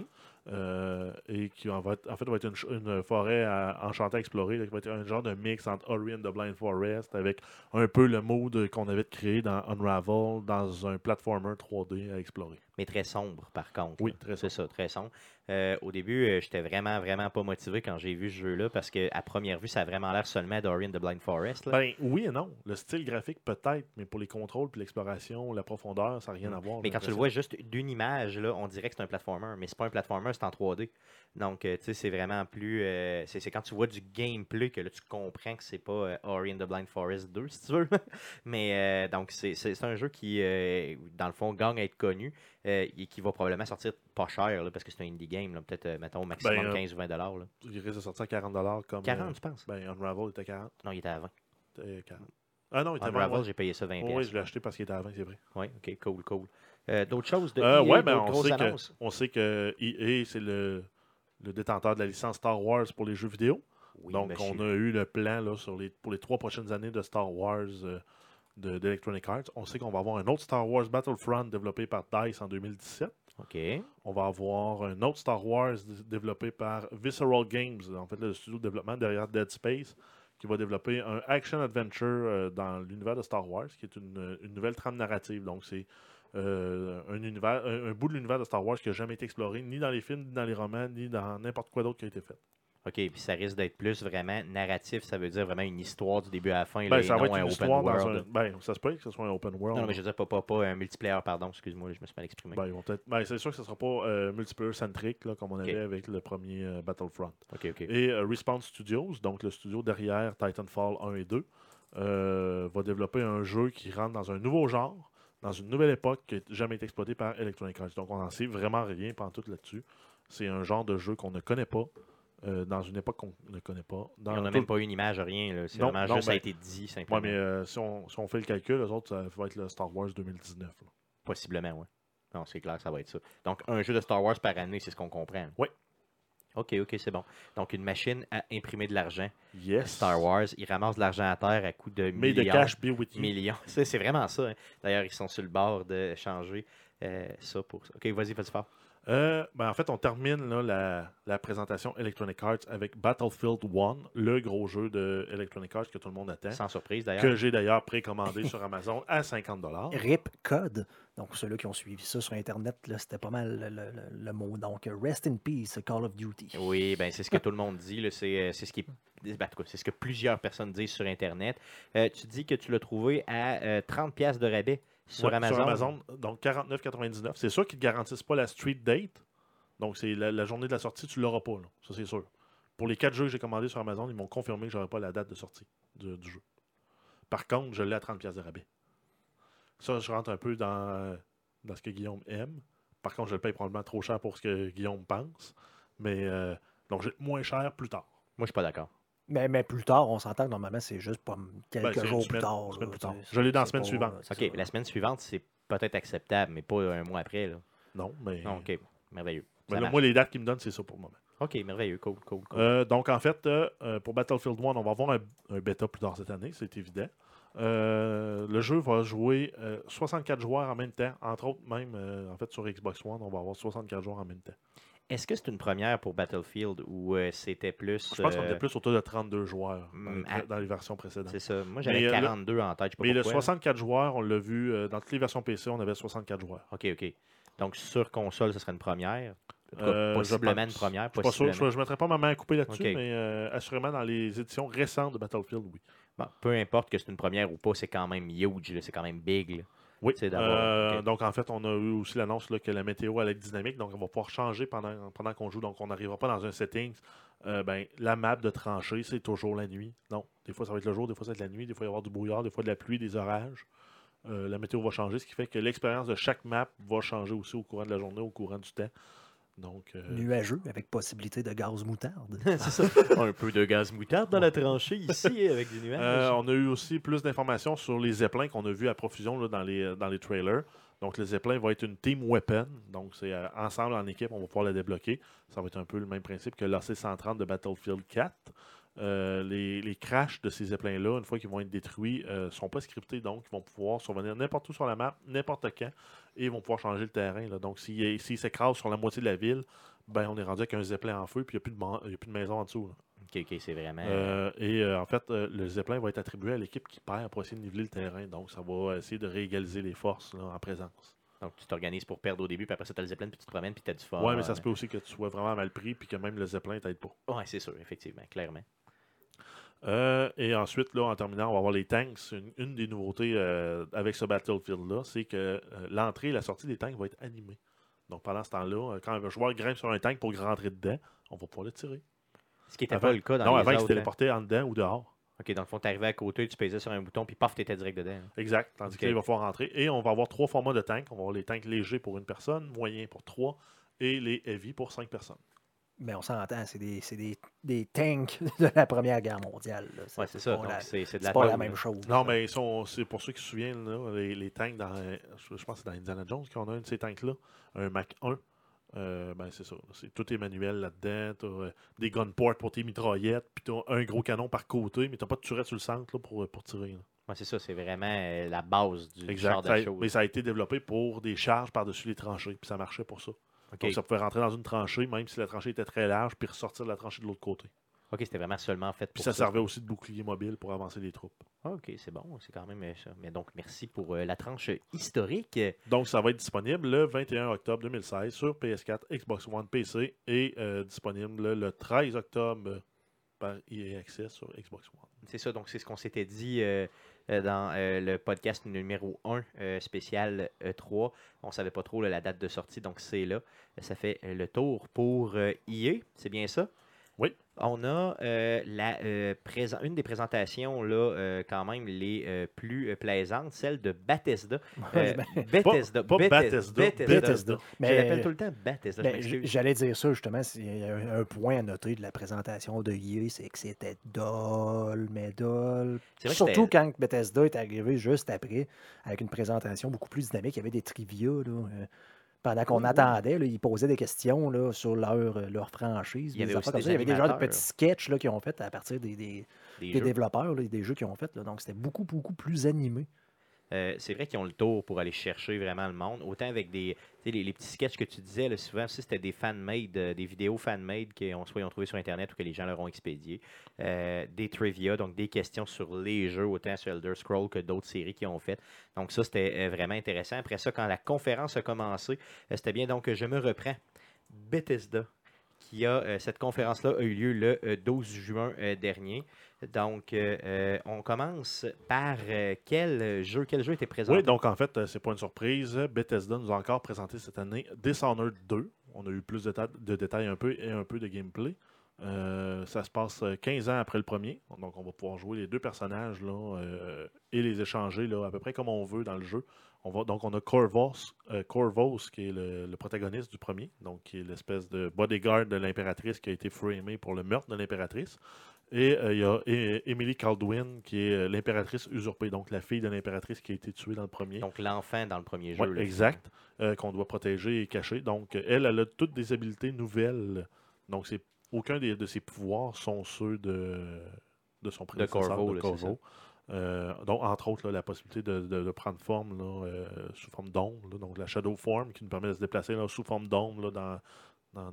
Euh, et qui en, va être- en fait va être une, forêt à, enchantée à explorer, là, qui va être un genre de mix entre Ori and the Blind Forest avec un peu le mode qu'on avait créé dans Unravel dans un platformer 3D à explorer. Mais très sombre, par contre. Oui, très C'est ça, très sombre. Euh, au début, euh, j'étais vraiment, vraiment pas motivé quand j'ai vu ce jeu-là parce qu'à première vue, ça a vraiment l'air seulement d'Ori and the Blind Forest. là. Ben oui et non. Le style graphique peut-être, mais pour les contrôles puis l'exploration, la profondeur, ça n'a rien à voir. Mais quand tu le vois juste d'une image, là, on dirait que c'est un platformer, mais c'est pas un platformer, c'est en 3D. Donc, euh, tu sais, c'est vraiment plus. euh, c'est quand tu vois du gameplay que là, tu comprends que c'est pas euh, Ori and the Blind Forest 2, si tu veux. mais euh, donc, c'est un jeu qui, dans le fond, gagne à être connu et qui va probablement sortir pas cher là, parce que c'est un indie game. Peut-être, mettons, au maximum Ben, euh, 15 ou 20 dollars. là. Il risque de sortir à 40$ comme. 40, euh, tu penses? ben Unravel était 40. Non, il était à 20. était 40. Ah non, il était 20. Unravel, j'ai payé ça 20 Oui, je l'ai acheté parce qu'il était à 20, c'est vrai. Oui, ok, cool, cool. Euh, D'autres choses de Euh, EA, ouais, ben, on sait, que, annonces? on sait que EA, c'est le, le détenteur de la licence Star Wars pour les jeux vidéo. Oui, Donc, monsieur. on a eu le plan là, sur les, pour les trois prochaines années de Star Wars euh, de- d'Electronic Arts. On sait qu'on va avoir un autre Star Wars Battlefront développé par DICE en 2017. OK. On va avoir un autre Star Wars développé par Visceral Games, en fait le studio de développement derrière Dead Space, qui va développer un action-adventure euh, dans l'univers de Star Wars, qui est une, une nouvelle trame narrative. Donc c'est euh, un, univers, un, un bout de l'univers de Star Wars qui n'a jamais été exploré, ni dans les films, ni dans les romans, ni dans n'importe quoi d'autre qui a été fait. OK, puis ça risque d'être plus vraiment narratif, ça veut dire vraiment une histoire du début à la fin, là, Ben, et ça va être un une open histoire dans world. un. Ben, ça se peut que ce soit un open world. Non, mais je veux dire pas, pas, pas un multiplayer, pardon, excuse-moi, là, je me suis mal exprimé. Ben, ils vont peut-être- ben, c'est sûr que ce ne sera pas euh, multiplayer-centrique là, comme on avait avec le premier euh, Battlefront. OK, OK. Et euh, Respawn Studios, donc le studio derrière Titanfall 1 et 2, euh, va développer un jeu qui rentre dans un nouveau genre, dans une nouvelle époque qui n'a jamais été exploitée par Electronic Arts. Donc on n'en sait vraiment rien tout là-dessus. C'est un genre de jeu qu'on ne connaît pas, euh, dans une époque qu'on ne connaît pas. Dans on n'a même pas eu une image, rien, c'est vraiment juste ça a été dit, simplement. Ouais, mais euh, si, on, si on fait le calcul, les autres, ça va être le Star Wars 2019. là. Possiblement, oui. Non, c'est clair que ça va être ça. Donc, un jeu de Star Wars par année, c'est ce qu'on comprend. Oui. OK, OK, c'est bon. Donc, une machine à imprimer de l'argent. Yes. Star Wars, ils ramassent de l'argent à terre à coût de the millions. cash be with you. millions. C'est c'est vraiment ça. hein. D'ailleurs, ils sont sur le bord de changer euh, ça pour ça. OK, vas-y, vas-y fort. Euh, ben, en fait, on termine là, la, la présentation Electronic Arts avec Battlefield 1, le gros jeu de Electronic Arts que tout le monde attend. Sans surprise, d'ailleurs. que j'ai d'ailleurs précommandé sur Amazon à 50 RIP Code. Donc, ceux-là qui ont suivi ça sur Internet, c'était pas mal le, le- le- le mot. Donc, Rest in Peace, Call of Duty. Oui, ben c'est ce que tout le monde dit. C'est euh, c'est ce qui est- ben, c'est ce que plusieurs personnes disent sur Internet. Euh, tu dis que tu l'as trouvé à euh, 30$ piastres de rabais sur, Ouais, Amazon. donc 49,99. C'est sûr qu'ils ne garantissent pas la street date. Donc, c'est la, la journée de la sortie, tu ne l'auras pas. là. Ça, c'est sûr. pour les quatre jeux que j'ai commandés sur Amazon, ils m'ont confirmé que j'aurais pas la date de sortie du, du jeu. Par contre, je l'ai à 30$ piastres de rabais. Ça, je rentre un peu dans, dans ce que Guillaume aime. Par contre, je le paye probablement trop cher pour ce que Guillaume pense. Mais euh, donc, j'ai moins cher plus tard. Moi, je suis pas d'accord. Mais, mais plus tard, on s'entend que normalement, c'est juste pas quelques Ben, une jours semaine- plus tard. là, plus Je l'ai dans la semaine pas- suivante. c'est OK, ça. la semaine suivante, c'est peut-être acceptable, mais pas un mois après. Là. Non, mais. Non, OK, merveilleux. mais là, moi, les dates qu'ils me donnent, c'est ça pour le moment. OK, merveilleux, cool, cool, cool. Euh, donc, en fait, euh, euh, pour Battlefield 1, on va avoir un, un bêta plus tard cette année, c'est évident. Euh, le jeu va jouer euh, 64 joueurs en même temps. Entre autres, même euh, en fait sur Xbox One, on va avoir 64 joueurs en même temps. Est-ce que c'est une première pour Battlefield ou euh, c'était plus. Je pense qu'on euh, était plus autour de 32 joueurs dans, mm, les- ah. dans les versions précédentes. C'est ça. Moi, j'avais euh, le- 42 en tête. Je sais pas Mais le pourquoi. 64 joueurs, on l'a vu euh, dans toutes les versions PC, on avait 64 joueurs. OK, OK. Donc, sur console, ce serait une première? Cas, Euh, je possiblement une première. Je Possiblement. je ne mettrai pas ma main à couper là-dessus, mais euh, assurément dans les éditions récentes de Battlefield, oui. Bon, peu importe que c'est une première ou pas, c'est quand même huge. C'est quand même big. là. Oui. Euh, ok. Donc, en fait, on a eu aussi l'annonce que la météo allait être dynamique. Donc, on va pouvoir changer pendant, pendant qu'on joue. Donc, on n'arrivera pas dans un setting. euh, ben, la map de tranchée, c'est toujours la nuit. Non. Des fois, ça va être le jour, des fois, ça va être la nuit. Des fois, il va y avoir du brouillard, des fois, de la pluie, des orages. Euh, la météo va changer, ce qui fait que l'expérience de chaque map va changer aussi au courant de la journée, au courant du temps. Donc, euh, Nuageux avec possibilité de gaz moutarde. c'est ça. Un peu de gaz moutarde dans la tranchée ici avec des nuages. Euh, on a eu aussi plus d'informations sur les zeppelins qu'on a vus à profusion là, dans, les, dans les trailers. Donc, le zeppelin va être une team weapon. Donc, c'est euh, ensemble en équipe, on va pouvoir la débloquer. Ça va être un peu le même principe que l'AC-130 de Battlefield 4. Euh, les, les crashs de ces zeppelins-là, une fois qu'ils vont être détruits, ne sont pas scriptés. Donc, ils vont pouvoir survenir n'importe où sur la map, n'importe quand, et ils vont pouvoir changer le terrain. là. Donc, s'ils s'écrasent sur la moitié de la ville, ben, on est rendu avec un zeppelin en feu, puis il n'y a, plus de a plus maison en dessous. là. OK, OK, c'est vraiment. Euh, et euh, en fait, euh, le Zeppelin va être attribué à l'équipe qui perd pour essayer de niveler le terrain. Donc, ça va essayer de réégaliser les forces là, en présence. Donc, tu t'organises pour perdre au début, puis après ça, tu as le Zeppelin, puis tu te promènes, puis tu as du fun. ouais, mais ça se peut aussi que tu sois vraiment mal pris puis que même le Zeppelin t'aide pas. Ouais, c'est sûr, effectivement, clairement. Euh, et ensuite, là, en terminant, on va avoir les tanks. Une, une des nouveautés euh, avec ce Battlefield-là, c'est que euh, l'entrée et la sortie des tanks va être animée. Donc, pendant ce temps-là, quand un joueur grimpe sur un tank pour rentrer dedans, on va pouvoir le tirer. Ce qui n'était pas le cas dans non, les avant, il se hein. téléportait en dedans ou dehors. OK, dans le fond, tu arrivais à côté, tu pesais sur un bouton, puis paf, tu étais direct dedans. hein. Exact. Tandis Ok. que là, il va pouvoir rentrer. Et on va avoir trois formats de tanks. On va avoir les tanks légers pour une personne, moyens pour trois, et les heavy pour cinq personnes. Mais on s'entend, c'est des, c'est des, des tanks de la Première Guerre mondiale. c'est ça. pas Donc, la- c'est la pas la même chose. Non, mais ils sont- c'est pour ceux qui se souviennent, là, les, les tanks dans. Je, pense que c'est dans Indiana Jones qu'on a un de ces tanks-là, un Mac 1. Euh, ben, c'est ça. C'est, tout est manuel là-dedans. Tu as des gun ports pour tes mitraillettes, puis tu un gros canon par côté, mais tu pas de turret sur le centre là, pour, pour tirer. Ouais, c'est ça, c'est vraiment euh, la base du Exact. genre de Ça a- choses. mais ça a été développé pour des charges par-dessus les tranchées, puis ça marchait pour ça. Donc, ça pouvait rentrer dans une tranchée, même si la tranchée était très large, puis ressortir de la tranchée de l'autre côté. OK, c'était vraiment seulement fait pour Puis ça servait aussi de bouclier mobile pour avancer les troupes. OK, c'est bon, c'est quand même euh, ça. Mais donc, merci pour euh, la tranche historique. Donc, ça va être disponible le 21 octobre 2016 sur PS4, Xbox One, PC et euh, disponible le 13 octobre par EA Access sur Xbox One. C'est ça, donc c'est ce qu'on s'était dit euh, dans euh, le podcast numéro 1 euh, spécial E3. On savait pas trop la date de sortie, donc c'est là. Ça fait euh, le tour pour euh, EA, c'est bien ça? Oui. On a euh, la, euh, une des présentations, là, euh, quand même, les euh, plus euh, plaisantes, celle de Bethesda. Euh, Ben, Bethesda. pas Bethesda, Bethesda. Je l'appelle Mais tout le temps Bethesda. ben, j'allais dire ça justement. Il y a un, point à noter de la présentation de EA, c'est que c'était dol, mais dol. C'est vrai que Surtout quand Bethesda est arrivé juste après, avec une présentation beaucoup plus dynamique. Il y avait des trivia. Là, euh, pendant qu'on Oui, attendait, là, ils posaient des questions là, sur leur, euh, leur franchise. Il y avait des aussi affaires comme des ça. Il y avait des genres de petits sketchs qu'ils ont fait à partir des, des- développeurs, là, des jeux qu'ils ont fait. là. Donc c'était beaucoup, beaucoup plus animé. Euh, c'est vrai qu'ils ont le tour pour aller chercher vraiment le monde. Autant avec des les, petits sketchs que tu disais, là, souvent c'était des fan-made, euh, des vidéos fan-made qu'on soit ont sur Internet ou que les gens leur ont expédié. Euh, des trivia, donc des questions sur les jeux, autant sur Elder Scroll que d'autres séries qui ont fait. Donc ça, c'était vraiment intéressant. Après ça, quand la conférence a commencé, c'était bien donc je me reprends. Bethesda qui a cette conférence-là a eu lieu le euh, 12 juin dernier. Donc, euh, euh, on commence par euh, quel jeu Quel jeu était présenté? Oui, donc en fait, c'est pas une surprise. Bethesda nous a encore présenté cette année Dishonored 2. On a eu plus de, ta- de détails un peu et un peu de gameplay. Ça se passe euh, 15 ans après le premier. Donc, on va pouvoir jouer les deux personnages là, et les échanger là, à peu près comme on veut dans le jeu. Donc, on a Corvos, Corvos qui est le, le protagoniste du premier, donc qui est l'espèce de bodyguard de l'impératrice qui a été framé pour le meurtre de l'impératrice. Et euh, il y a Emily Caldwin qui est euh, l'impératrice usurpée, donc la fille de l'impératrice qui a été tuée dans le premier. Donc l'enfant dans le premier jeu. Ouais, là, exact. euh, qu'on doit protéger et cacher. Donc, elle, elle a toutes des habiletés nouvelles. Donc, c'est aucun des- de ses pouvoirs sont ceux de, de son prédécesseur, Corvo, de là, c'est Corvo. Euh, donc, entre autres, là, la possibilité de, de- de prendre forme là, euh, sous forme d'ombre, donc la Shadow Form qui nous permet de se déplacer là, sous forme d'ombre dans- dans-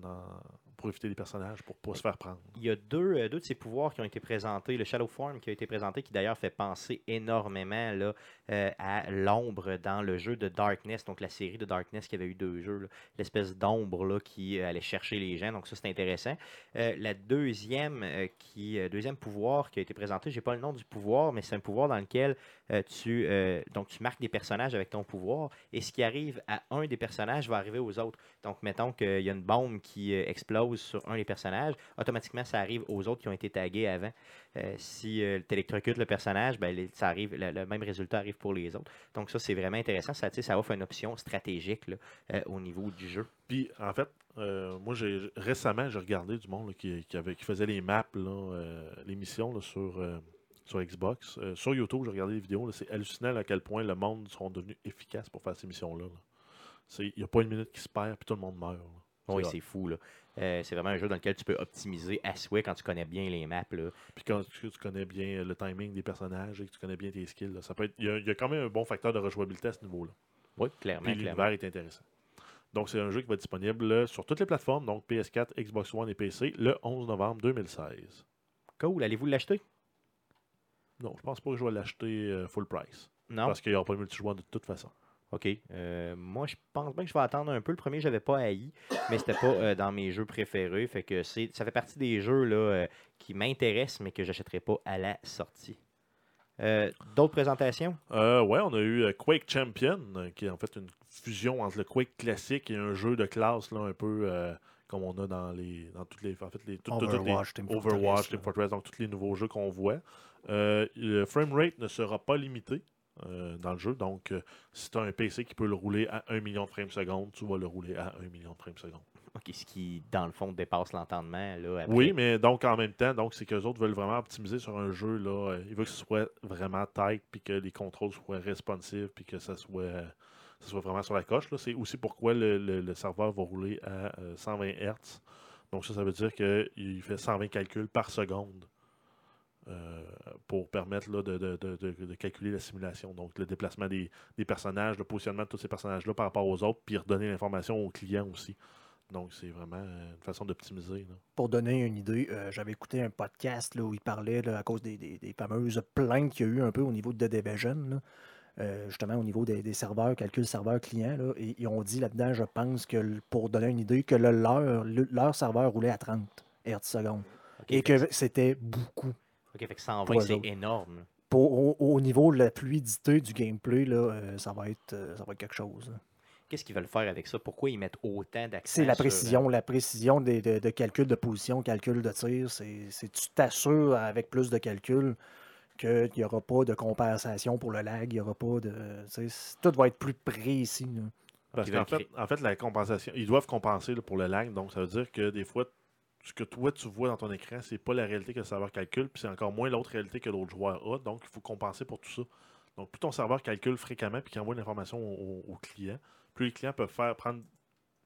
pour les personnages, pour pas se faire prendre. Il y a deux, euh, deux de ces pouvoirs qui ont été présentés. Le Shadow Form qui a été présenté, qui d'ailleurs fait penser énormément euh, à l'ombre dans le jeu de Darkness, donc la série de Darkness qui avait eu deux jeux. L'espèce d'ombre qui euh, allait chercher les gens. Donc ça, c'est intéressant. La deuxième, qui, pouvoir qui a été présenté, j'ai pas le nom du pouvoir, mais c'est un pouvoir dans lequel euh, tu, euh, donc, tu marques des personnages avec ton pouvoir. Et ce qui arrive à un des personnages va arriver aux autres. Donc, mettons qu'il y a une bombe qui euh, explose sur un des personnages, automatiquement, ça arrive aux autres qui ont été tagués avant. Si tu électrocutes le personnage, ben, ça arrive, le, même résultat arrive pour les autres. Donc, ça, c'est vraiment intéressant. Ça, ça offre une option stratégique là, au niveau du jeu. Puis, en fait, moi, j'ai récemment, j'ai regardé du monde qui, qui, avait, qui faisait les maps, là, euh, les missions là, sur, sur Xbox. Euh, sur YouTube, j'ai regardé les vidéos. C'est hallucinant à quel point le monde sont devenus efficaces pour faire ces missions-là. Il n'y a pas une minute qui se perd, puis tout le monde meurt. Oui, c'est fou. Euh, c'est vraiment un jeu dans lequel tu peux optimiser à souhait quand tu connais bien les maps. Là. Puis quand tu, tu connais bien le timing des personnages et que tu connais bien tes skills, là, ça peut être, il, y a, il y a quand même un bon facteur de rejouabilité à ce niveau-là. Oui, clairement. L'univers est intéressant. Donc, c'est un jeu qui va être disponible sur toutes les plateformes, donc PS4, Xbox One et PC, le 11 novembre 2016. Cool. Allez-vous l'acheter? Non, je pense pas que je vais l'acheter euh, full price. Non. Parce qu'il n'y aura pas de multijoueur de toute façon. OK. Euh, moi, je pense bien que je vais attendre un peu. Le premier, je n'avais pas haï, mais c'était pas euh, dans mes jeux préférés. Fait que c'est, ça fait partie des jeux là, euh, qui m'intéressent, mais que j'achèterai pas à la sortie. Euh, D'autres présentations? Euh, ouais, on a eu Quake Champion, qui est en fait une fusion entre le Quake classique et un jeu de classe, là, un peu euh, comme on a dans les dans toutes les en fait les tout- tout- toutes les- Overwatch, Team Overwatch. Team Fortress, donc tous les nouveaux jeux qu'on voit. Euh, le framerate ne sera pas limité euh, dans le jeu, donc euh, si tu as un PC qui peut le rouler à 1 million de frames secondes, tu vas le rouler à 1 million de frames secondes. OK, ce qui, dans le fond, dépasse l'entendement. Là, après. Oui, mais donc en même temps, donc c'est qu'eux autres veulent vraiment optimiser sur un jeu. Là, euh, ils veulent que ce soit vraiment tight, puis que les contrôles soient responsives, puis que ça soit, ça soit vraiment sur la coche. C'est aussi pourquoi le, le- le serveur va rouler à euh, 120 Hz. Donc ça, ça veut dire qu'il fait 120 calculs par seconde euh, pour permettre là, de, de- de- de- de calculer la simulation. Donc le déplacement des, des personnages, le positionnement de tous ces personnages-là par rapport aux autres, puis redonner l'information au client aussi. Donc c'est vraiment euh, une façon d'optimiser. là. Pour donner une idée, euh, j'avais écouté un podcast là, où il parlait là, à cause des, des- des fameuses plaintes qu'il y a eu un peu au niveau de The Division, là, euh, justement au niveau des, des serveurs, calcul serveur client. là, et ils ont dit là-dedans, je pense que pour donner une idée, que le leur, le- leur serveur roulait à 30 Hz secondes. Et que c'était beaucoup. OK, fait que 120, Pour eux c'est énorme. Pour, au, au niveau de la fluidité du gameplay, là, euh, ça, va être, euh, ça va être quelque chose. là. Qu'est-ce qu'ils veulent faire avec ça? Pourquoi ils mettent autant d'accent C'est la sur, euh, précision, la précision des- de, de calcul de position, calcul de tir. C'est, c'est- tu t'assures avec plus de calcul qu'il n'y aura pas de compensation pour le lag, il y aura pas de. tout va être plus précis. là. Parce qu'en fait, en fait, la compensation, ils doivent compenser là, pour le lag. Donc, ça veut dire que des fois, ce que toi, tu vois dans ton écran, c'est pas la réalité que le serveur calcule, puis c'est encore moins l'autre réalité que l'autre joueur a. Donc, il faut compenser pour tout ça. Donc, plus ton serveur calcule fréquemment puis qu'il envoie l'information au, au client, plus les clients peuvent faire prendre.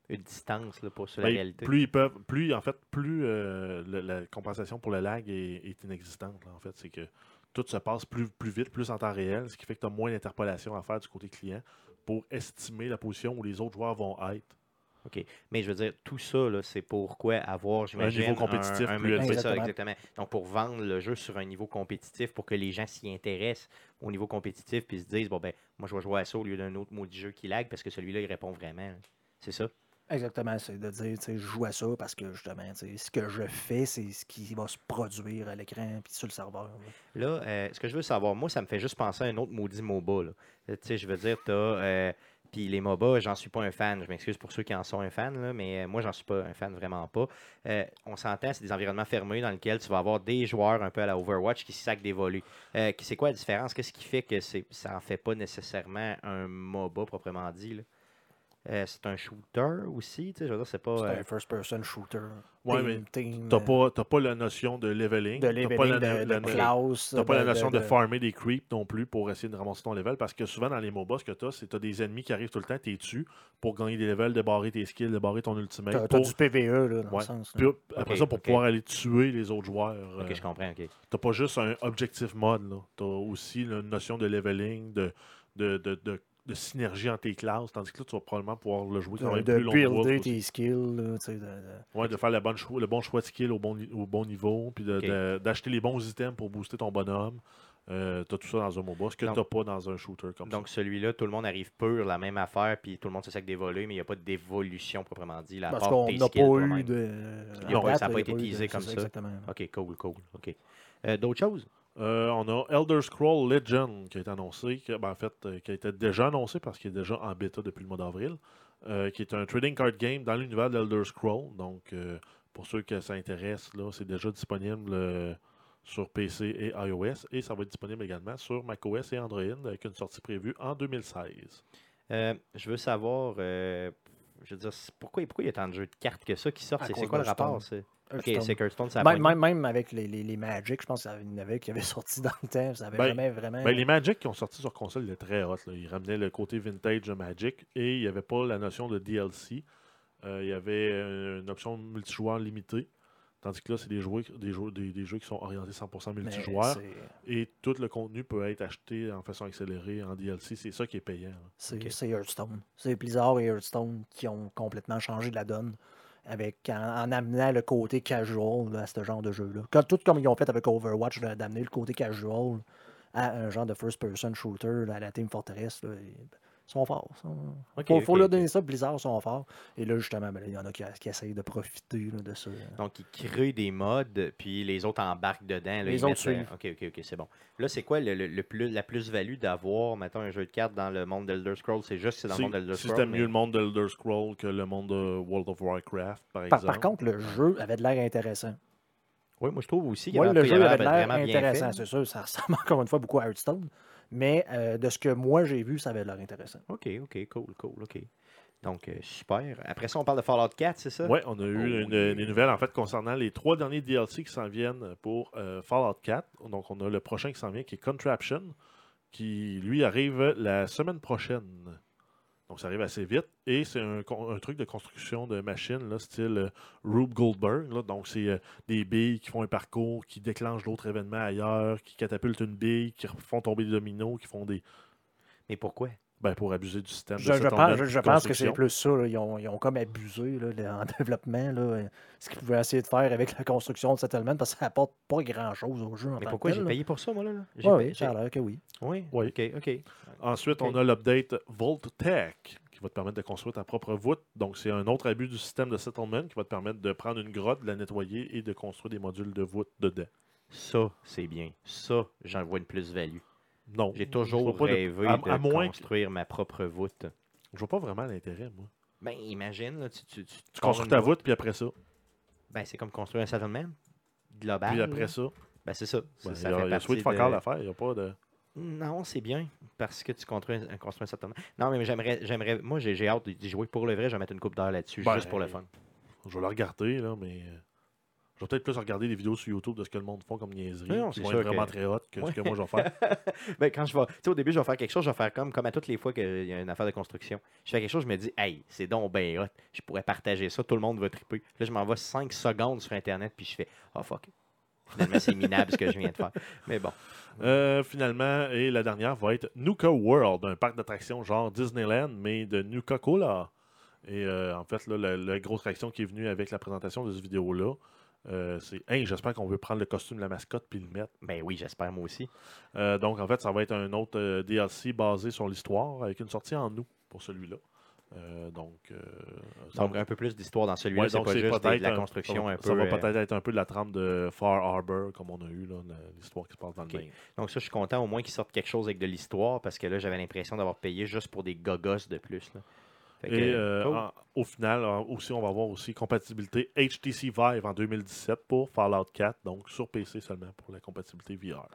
une distance là, pour, sur la ben, réalité. plus ils peuvent. Plus, en fait, plus euh, le- la compensation pour le lag est, est inexistante. là, en fait, c'est que tout se passe plus, plus vite, plus en temps réel, ce qui fait que tu as moins d'interpolation à faire du côté client pour estimer la position où les autres joueurs vont être. Mais je veux dire, tout ça, là, c'est pourquoi avoir, j'imagine, niveau compétitif un, un- plus élevé. Exactement. exactement. Donc, pour vendre le jeu sur un niveau compétitif, pour que les gens s'y intéressent au niveau compétitif, puis se disent, bon, ben, moi, je vais jouer à ça au lieu d'un autre maudit jeu qui lag, parce que celui-là, il répond vraiment. C'est ça? Exactement, c'est de dire, tu sais, je joue à ça parce que justement, tu sais, ce que je fais, c'est ce qui va se produire à l'écran puis sur le serveur. là. Là, euh, ce que je veux savoir, moi, ça me fait juste penser à un autre maudit MOBA. là. Euh, Tu sais, je veux dire, tu as, Puis les MOBA, j'en suis pas un fan. Je m'excuse pour ceux qui en sont un fan, mais euh, moi, j'en suis pas un fan vraiment pas. Euh, on s'entend, c'est des environnements fermés dans lesquels tu vas avoir des joueurs un peu à la Overwatch qui sacent des volets. Euh, c'est quoi la différence? Qu'est-ce qui fait que ça en fait pas nécessairement un MOBA proprement dit? là? Euh, c'est un shooter aussi, tu sais, je veux dire, c'est pas... C'est euh, un first-person shooter. Ouais, Team- mais T'as euh, pas, t'as pas la notion de leveling. de t'as leveling, pas la, de, la- t'as pas la notion de, de- farmer des creeps non plus pour essayer de ramasser ton level. Parce que souvent dans les MOBA, ce que t'as, c'est que t'as des ennemis qui arrivent tout le temps, t'es dessus pour gagner des levels, débarrer tes skills, débarrer ton ultimate. T'as pour- du PVE, là, dans Ouais. le sens. Puis après ça, pour pouvoir aller tuer les autres joueurs. Ok, euh, je comprends, ok. T'as pas juste un objectif mode, là. T'as aussi là, une notion de leveling, de, de, de, de- de synergie entre tes classes, tandis que là, tu vas probablement pouvoir le jouer quand de, même de plus longtemps. builder tes skills, là, tu sais, de- de- Ouais, de faire la bonne choix- le bon choix de skill au bon, au bon niveau, puis de- de- d'acheter les bons items pour booster ton bonhomme. Euh, t'as tout ça dans un MOBA, ce que Donc- t'as pas dans un shooter comme Donc celui-là, tout le monde arrive pur, la même affaire, puis tout le monde se sait que des volets, mais il n'y a pas d'évolution proprement dit. là, Parce qu'on tes n'a skills pas eu de. Ils ont à pas- date, ça a là, pas été de- teasé comme ça. Exactement. Ok, cool, cool. Ok. Euh, D'autres choses? Euh, on a Elder Scroll Legend qui a été annoncé, qui, ben, en fait, euh, qui a été déjà annoncé parce qu'il est déjà en bêta depuis le mois d'avril, euh, qui est un trading card game dans l'univers d'Elder Scroll. Donc, euh, pour ceux que ça intéresse, là, c'est déjà disponible sur PC et iOS et ça va être disponible également sur macOS et Android avec une sortie prévue en 2016. Euh, je veux savoir, euh, je veux dire, pourquoi, pourquoi il y a tant de jeux de cartes que ça qui sortent? C'est quoi le rapport? Ok, Hearthstone. c'est Hearthstone, ça a Même, même, même avec les, les, les Magic, je pense qu'il y en avait qui avaient sorti dans le temps. Ça avait Ben, jamais vraiment. Ben, les Magic qui ont sorti sur console étaient très hot. là. Ils ramenaient le côté vintage de Magic et il n'y avait pas la notion de DLC. Euh, il y avait euh, une option multijoueur limitée. Tandis que là, c'est des, jouets- des, jeux, des, des jeux qui sont orientés 100% mais multijoueur. c'est- Et tout le contenu peut être acheté en façon accélérée en DLC. C'est ça qui est payant. C'est Hearthstone. C'est Blizzard et Hearthstone qui ont complètement changé la donne avec, en, en amenant le côté casual à ce genre de jeu-là. Comme- Tout comme ils ont fait avec Overwatch, d'amener le côté casual à un genre de first-person shooter à la Team Fortress. là, ils sont forts. Ils sont- Ok, faut, leur donner ça, Blizzard sont forts. Et là, justement, ben il y en a qui, qui essayent de profiter là, de ça. Donc, ils créent des modes, puis les autres embarquent dedans. là, Les ils autres mettent, euh, Ok, ok, ok, c'est bon. Là, c'est quoi le, le- le plus, la plus-value d'avoir, mettons, un jeu de cartes dans le monde d'Elder Scrolls? C'est juste que c'est dans le Si, monde d'Elder si Scrolls. c'était mais- mieux le monde d'Elder Scroll que le monde de World of Warcraft, par Par, exemple. par contre, le jeu avait de l'air intéressant. Oui, moi, je trouve aussi qu'il y le il jeu avait avait de l'air intéressant, fait. c'est sûr. Ça ressemble encore une fois beaucoup à Hearthstone. Mais euh, de ce que moi j'ai vu, ça avait l'air intéressant. OK, OK, cool, cool, OK. Donc, euh, super. Après ça, on parle de Fallout 4, c'est ça? Oui, on a eu Oh, une- des nouvelles en fait concernant les trois derniers DLC qui s'en viennent pour euh, Fallout 4. Donc on a le prochain qui s'en vient qui est Contraption, qui lui arrive la semaine prochaine. Donc ça arrive assez vite. Et c'est un, truc de construction de machines, là, style euh, Rube Goldberg. là. Donc c'est euh, des billes qui font un parcours, qui déclenchent d'autres événements ailleurs, qui catapultent une bille, qui font tomber des dominos, qui font des. Mais pourquoi? Ben, pour abuser du système. de Je, je settlement pense, je, je pense que c'est plus ça. là. Ils, ont, ils ont comme abusé là, en développement. Là, ce qu'ils pouvaient essayer de faire avec la construction de settlement parce que ça apporte pas grand-chose au jeu. En Mais tant pourquoi j'ai payé pour ça, moi, là? J'ai Ouais, payé- oui, ça a l'air que oui. Oui, Oui. OK, OK. Ensuite, on a l'update Vault Tech qui va te permettre de construire ta propre voûte. Donc, c'est un autre abus du système de settlement qui va te permettre de prendre une grotte, de la nettoyer et de construire des modules de voûte dedans. Ça, c'est bien. Ça, j'en vois une plus-value. Non. J'ai toujours pas de- rêvé à, de à que- construire ma propre voûte. Je vois pas vraiment l'intérêt, moi. Ben, imagine, là, tu, tu, tu, Tu construis ta voûte, puis après ça? Ben, c'est comme construire un settlement global. Puis là. après ça, Ben, c'est ça. Ben, ça il y a, sweet fuck de- all à faire. Il y a pas de... Non, c'est bien parce que tu construis un, construis un settlement. Non, mais j'aimerais, j'aimerais, moi, j'ai, hâte d'y jouer pour le vrai. Je vais mettre une coupe d'heure là-dessus, Ben, juste pour le fun. Je vais le regarder, là, mais... Je vais peut-être plus regarder des vidéos sur YouTube de ce que le monde font comme niaiserie. Non, qui vont être vraiment que- très hot que Ouais. ce que moi je vais faire. Ben, quand je vais, tu sais, au début, je vais faire quelque chose, je vais faire comme, comme à toutes les fois qu'il y a une affaire de construction. Je fais quelque chose, je me dis, hey, c'est donc ben hot. Je pourrais partager ça, tout le monde va triper. Là, je m'envoie 5 secondes sur Internet, puis je fais, oh fuck. Finalement, c'est minable ce que je viens de faire. Mais bon. Euh, finalement, et la dernière va être Nuka World, un parc d'attractions genre Disneyland, mais de Nuka Cola. Et euh, en fait, là, la, la grosse attraction qui est venue avec la présentation de cette vidéo-là, euh, c'est Hey, j'espère qu'on veut prendre le costume de la mascotte puis le mettre. Ben oui, j'espère moi aussi. Euh, donc, en fait, ça va être un autre euh, DLC basé sur l'histoire avec une sortie en août pour celui-là. Euh, donc, ça Donc, va- un peu plus d'histoire dans celui-là. ouais, c'est donc pas c'est juste de la construction un peu. Ça va peut-être être un peu de la trame de Far Harbor, comme on a eu, l'histoire qui se passe dans le Maine. Donc, ça, je suis content au moins qu'ils sortent quelque chose avec de l'histoire parce que là, j'avais l'impression d'avoir payé juste pour des gogos de plus. là. Fait que, Et euh, cool. en- au final, en- aussi, on va avoir aussi compatibilité HTC Vive en 2017 pour Fallout 4, donc sur PC seulement pour la compatibilité VR.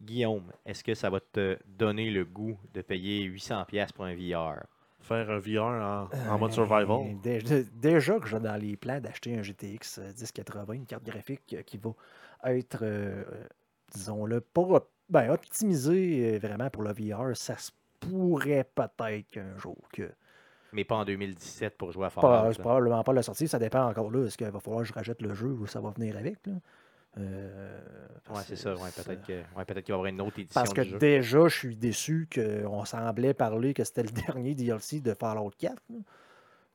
Guillaume, est-ce que ça va te donner le goût de payer 800$ pour un VR? Faire un VR en, en mode Euh, survival. Déjà, déjà que j'ai dans les plans d'acheter un GTX euh, 1080, une carte graphique euh, qui va être, euh, euh, disons-le, pas ben, optimisée euh, vraiment pour le VR, ça se pourrait peut-être qu'un jour que. Mais pas en 2017 pour jouer à Fallout. c'est probablement pas la sortie, ça dépend encore là. Est-ce qu'il va falloir que je rachète le jeu ou ça va venir avec? Là? Euh, Ouais, c'est ça. Ouais, peut-être ouais, qu'il va y avoir une autre édition Parce que du jeu. déjà, je suis déçu qu'on semblait parler que c'était le dernier DLC de Fallout 4. là.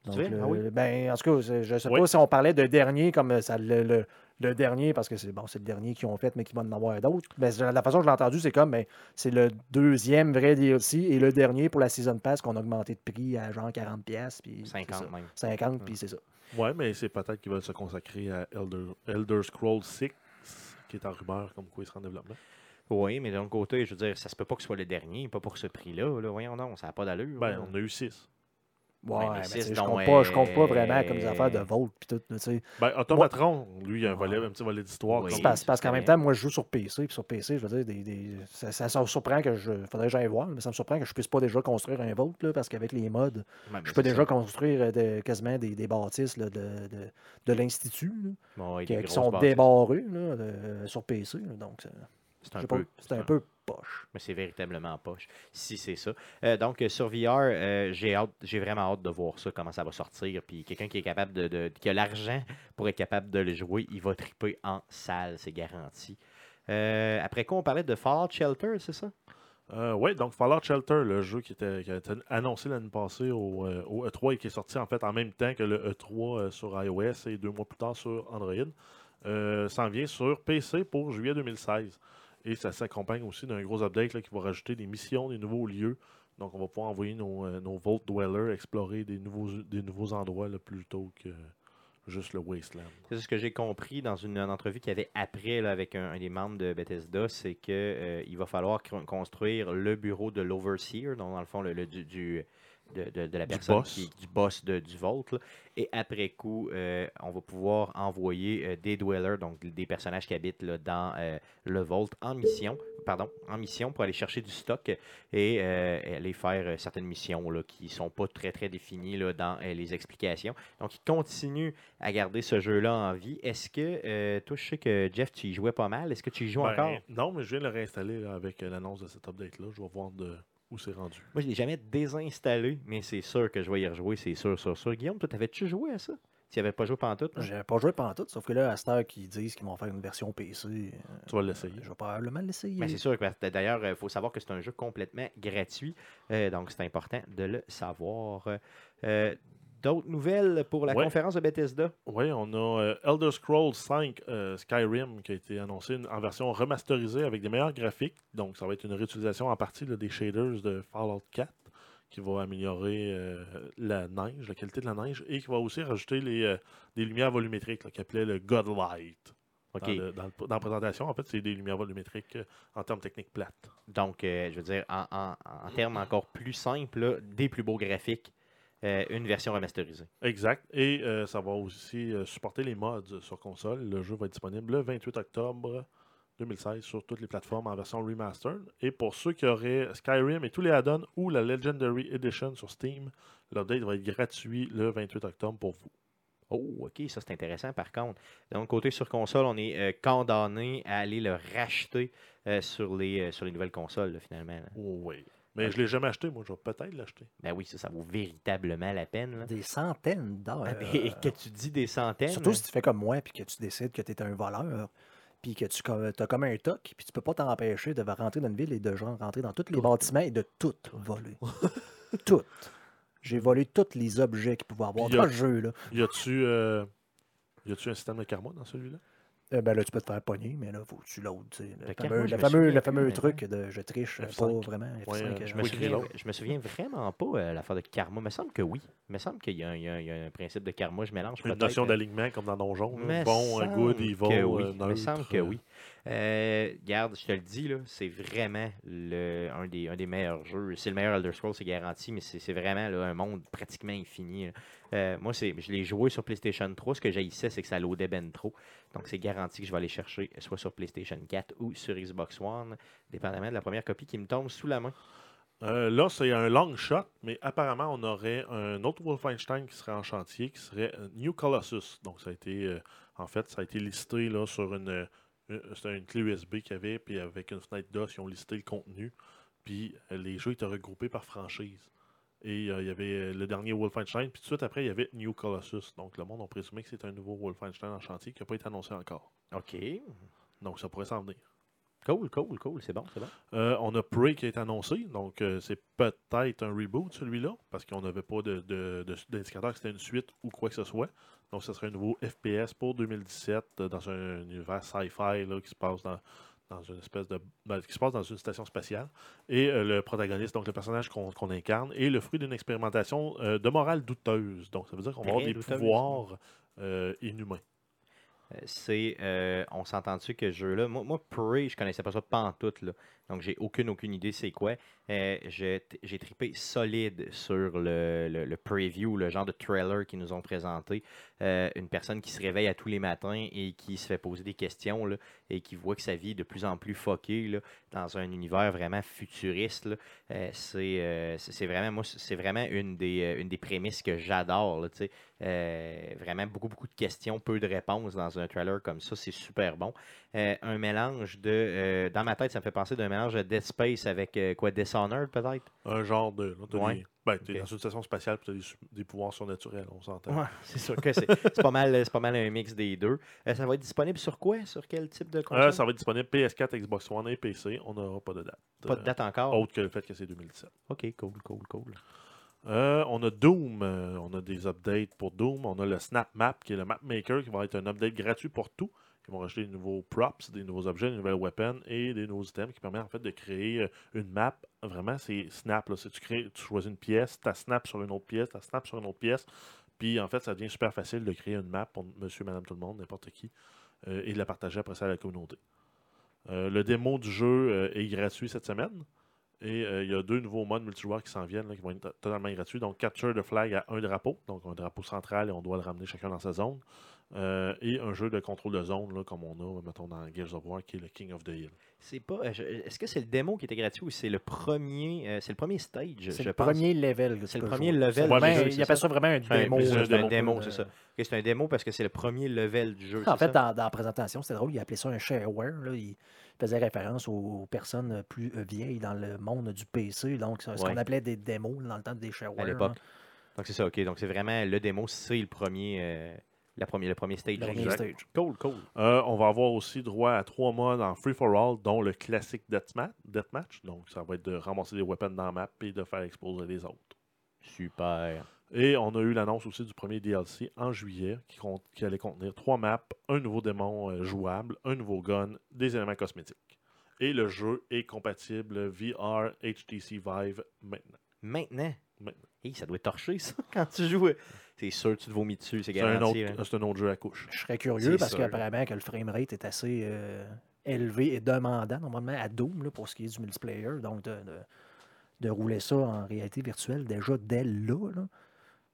Tu Donc, veux? le- Ah oui? ben, en tout cas, je ne sais Oui. pas si on parlait de dernier comme ça, le, le- le dernier, parce que c'est bon, c'est le dernier qu'ils ont fait, mais qu'il va en avoir d'autres. Mais la façon que je l'ai entendu, c'est comme ben, c'est le deuxième vrai DLC et le dernier pour la Season Pass qu'on a augmenté de prix à genre 40$. pièces puis c'est 50 ça. même. 50, puis c'est ça. Ouais, mais c'est peut-être qu'ils veulent se consacrer à Elder, Elder Scrolls 6, qui est en rumeur comme quoi il sera en développement. Oui, mais d'un côté, je veux dire, ça se peut pas que ce soit le dernier, pas pour ce prix-là. Là. Voyons non, ça n'a pas d'allure. Ben, là. on a eu 6. Ouais, mais je compte pas, je compte pas vraiment comme des affaires de vote puis tout. là, tu sais. Ben, Automatron, lui, il a un, volet, Ouais. un petit volet d'histoire. Oui. parce, parce qu'en même temps, moi, je joue sur PC. Puis sur PC, je veux dire, des, des- ça, ça, ça me surprend que je. Faudrait que j'aille voir, mais ça me surprend que je puisse pas déjà construire un vote, là, parce qu'avec les mais je peux déjà ça. construire euh, de- quasiment des, des bâtisses là, de, de, de l'Institut, Bon, qui, sont bâtisses. débarrés là, de- sur PC. donc, un peu. c'est un peu poche. Mais c'est véritablement poche, si c'est ça. Euh, donc, euh, sur VR, euh, j'ai hâte, j'ai vraiment hâte de voir ça, comment ça va sortir. Puis quelqu'un qui est capable de, qui a l'argent pour être capable de le jouer, il va triper en salle, c'est garanti. Après quoi, on parlait de Fallout Shelter, c'est ça? oui, donc Fallout Shelter, le jeu qui, était, a été annoncé l'année passée au, euh, au E3 et qui est sorti en fait en même temps que le E3 euh, sur iOS et deux mois plus tard sur Android, s'en vient sur PC pour juillet 2016. Et ça s'accompagne aussi d'un gros update là, qui va rajouter des missions, des nouveaux lieux. Donc on va pouvoir envoyer nos, euh, Vault Dwellers explorer des nouveaux, des nouveaux endroits là, plutôt que juste le Wasteland. C'est ce que j'ai compris dans une, entrevue qu'il y avait après là, avec un, des membres de Bethesda, c'est que euh, va falloir construire le bureau de l'Overseer, donc dans le fond le, du- de, de- de la Du personne boss. qui du boss de- du Vault. là. Et après coup, euh, on va pouvoir envoyer euh, des dwellers, donc des personnages qui habitent là, dans euh, le Vault en mission, pardon, en mission pour aller chercher du stock et aller faire certaines missions là, qui sont pas très très définies là, dans les explications. Donc, il continue à garder ce jeu-là en vie. Est-ce que, toi, je sais que Jeff, tu y jouais pas mal. Est-ce que tu y joues Ben, encore? Non, mais je viens de le réinstaller avec l'annonce de cet update-là. Je vais voir de, où c'est rendu? Moi, je l'ai jamais désinstallé, mais c'est sûr que je vais y rejouer, c'est sûr, sûr, sûr. Guillaume, toi, t'avais-tu joué à ça? Tu n'y avais pas joué pendant tout? J'ai pas joué pendant tout, sauf que là, à cette heure qu'ils disent qu'ils vont faire une version PC, euh, Tu vas l'essayer. je vais probablement l'essayer. Ben, c'est sûr que parce- d'ailleurs, il faut savoir que c'est un jeu complètement gratuit. euh, donc, c'est important de le savoir. Euh, D'autres nouvelles pour la Ouais. conférence de Bethesda? Oui, on a euh, Elder Scrolls 5 euh, Skyrim qui a été annoncé une- en version remasterisée avec des meilleurs graphiques. Donc, ça va être une réutilisation en partie là, des shaders de Fallout 4 qui va améliorer euh, la neige, la qualité de la neige et qui va aussi rajouter les, euh, des lumières volumétriques là, qui appelait le Godlight. OK. Dans, le- dans le- dans la présentation, en fait, c'est des lumières volumétriques euh, en termes techniques plates. Donc, euh, je veux dire, en, en- en termes encore plus simples, là, des plus beaux graphiques, euh, une version remasterisée. Exact. Et euh, ça va aussi euh, supporter les mods sur console. Le jeu va être disponible le 28 octobre 2016 sur toutes les plateformes en version remastered. Et pour ceux qui auraient Skyrim et tous les add-ons ou la Legendary Edition sur Steam, l'update va être gratuit le 28 octobre pour vous. Oh, ok, ça c'est intéressant par contre. Donc, côté sur console, on est euh, condamné à aller le racheter euh, sur, les, euh, sur les nouvelles consoles, là, finalement. là. Oh, oui. Mais je ne l'ai jamais acheté, moi je vais peut-être l'acheter. Ben oui, ça, ça vaut véritablement la peine. là. Des centaines d'heures. Ah, ben, que tu dis des centaines. Surtout si tu fais comme moi, puis que tu décides que tu es un voleur, puis que tu as comme un toc, puis tu peux pas t'empêcher de rentrer dans une ville et de genre rentrer dans tous les bâtiments et de tout voler. tout. J'ai volé tous les objets qu'il pouvait avoir Puis, dans le jeu. Là. Y a-tu euh, y a-tu un système de karma dans celui-là? Euh, ben là, tu peux te faire pogner, mais là, faut que tu sais. Le Le fameux, le me fameux, le fameux truc de je triche, F5. pas vraiment. F5, Ouais, euh, Je me, souviens, je me souviens vraiment pas euh, l'affaire de karma. Il me semble que oui. Il me semble qu'il y, a un- il y a un- il y a un principe de karma. Je mélange Une notion euh, d'alignement comme dans Donjon. me. Bon, good, evil, que oui. euh, me neutre, semble que euh, oui. Euh, regarde, je te le dis, c'est vraiment un, des, meilleurs jeux. C'est le meilleur Elder Scrolls, c'est garanti, mais c'est vraiment un monde pratiquement infini. Euh, moi, je l'ai joué sur PlayStation 3. Ce que j'haïssais, c'est que ça loadait ben trop. Donc, c'est garanti que je vais aller chercher soit sur PlayStation 4 ou sur Xbox One, dépendamment de la première copie qui me tombe sous la main. Euh, là, c'est un long shot, mais apparemment, on aurait un autre Wolfenstein qui serait en chantier, qui serait New Colossus. Donc, ça a été, en fait, ça a été listé sur une- c'était une clé USB qu'il y avait, puis avec une fenêtre DOS, ils ont listé le contenu. Puis euh, les jeux étaient regroupés par franchise. Et euh, il y avait euh, le dernier Wolfenstein, puis tout de suite après, il y avait New Colossus. Donc, le monde a présumé que c'est un nouveau Wolfenstein en chantier qui n'a pas été annoncé encore. OK. Donc, ça pourrait s'en venir. Cool, cool, cool. C'est bon, c'est bon. Euh, on a Prey qui est annoncé, donc euh, c'est peut-être un reboot celui-là, parce qu'on n'avait pas de- de- de- d'indicateur que c'était une suite ou quoi que ce soit. Donc ce serait un nouveau FPS pour 2017 euh, dans un univers sci-fi là, qui se passe dans, dans une espèce de. dans- qui se passe dans une station spatiale. Et euh, le protagoniste, donc le personnage qu'on qu'on incarne, est le fruit d'une expérimentation euh, de morale douteuse. Donc ça veut dire qu'on va avoir des douteuse. pouvoirs euh, inhumains. C'est euh, on s'entend dessus que ce jeu-là, moi, moi Prey, je connaissais pas ça pas en tout là. Donc j'ai aucune aucune idée c'est quoi. Euh, j'ai trippé solide sur le, le- preview, le genre de trailer qu'ils nous ont présenté. Euh, une personne qui se réveille à tous les matins et qui se fait poser des questions là, et qui voit que sa vie est de plus en plus fuckée là, dans un univers vraiment futuriste. Euh, c'est vraiment moi c'est vraiment une des, une des prémices que j'adore. vraiment beaucoup, beaucoup de questions, peu de réponses dans un trailer comme ça. C'est super bon. Euh, un mélange de. euh, dans ma tête, ça me fait penser d'un mélange de Dead Space avec euh, quoi Dishonored peut-être? Un genre de. là, Ouais. des- ben, t'es dans une station spatiale et tu as des, pouvoirs surnaturels, on s'entend. Ouais, c'est sûr que c'est c'est pas, mal, c'est pas mal un mix des deux. Euh, ça va être disponible sur quoi? Sur quel type de console? Ça va être disponible PS4, Xbox One et PC. On n'aura pas de date. Pas de date encore? Autre que le fait que c'est 2017. Ok, cool, cool, cool. Euh, on a Doom. euh, on a des updates pour Doom. On a le Snap Map, qui est le Map Maker, qui va être un update gratuit pour tout. Ils vont rajouter des nouveaux props, des nouveaux objets, des nouvelles weapons et des nouveaux items qui permettent en fait de créer euh, une map. Vraiment, c'est snap. Tu, crées, tu choisis une pièce, tu snap sur une autre pièce, tu snap sur une autre pièce. Puis en fait, ça devient super facile de créer une map pour monsieur, madame, tout le monde, n'importe qui, euh, et de la partager après ça à la communauté. Euh, le démo du jeu est gratuit cette semaine. Et il y a deux nouveaux modes multijoueurs qui s'en viennent, qui vont être to- totalement gratuits. Donc, Capture the Flag à un drapeau, donc un drapeau central, et on doit le ramener chacun dans sa zone. Euh, et un jeu de contrôle de zone, là, comme on a, mettons, dans Gears of War, qui est le King of the Hill. C'est pas. euh, Est-ce que c'est le démo qui était gratuit ou c'est le premier euh, C'est le premier stage, C'est le pense? premier level. C'est le premier jouer. level vraiment- jeu, Il appelle ça? ça vraiment un démo. c'est un démo, c'est ça. Ok, c'est un démo parce que c'est le premier level du jeu. En fait, ça? dans, dans la présentation, c'était drôle, il appelait ça un shareware. Là. Il faisait référence aux, aux personnes plus vieilles dans le monde du PC. Donc, c'est ce Ouais. qu'on appelait des démos dans le temps des shareware. à l'époque. Donc c'est ça, ok. Donc c'est vraiment le démo, c'est le premier, euh, la première, le premier stage. Le premier stage. Cool, cool. Euh, on va avoir aussi droit à trois modes en free-for-all, dont le classique deathma- deathmatch. Donc, ça va être de ramasser des weapons dans la map et de faire exploser les autres. Super. Et on a eu l'annonce aussi du premier DLC en juillet qui, compte- qui allait contenir trois maps, un nouveau démon euh, jouable, un nouveau gun, des éléments cosmétiques. Et le jeu est compatible VR HTC Vive maintenant. Maintenant? Maintenant. Hey, ça doit être torché, ça, quand tu joues. C'est sûr, tu te vomis dessus, c'est C'est un, garanti. hein. c'est un autre jeu à couche. Je serais curieux parce qu'apparemment que le framerate est assez euh, élevé et demandant normalement à Doom là, pour ce qui est du multiplayer. Donc de, de, de rouler ça en réalité virtuelle déjà dès là, là,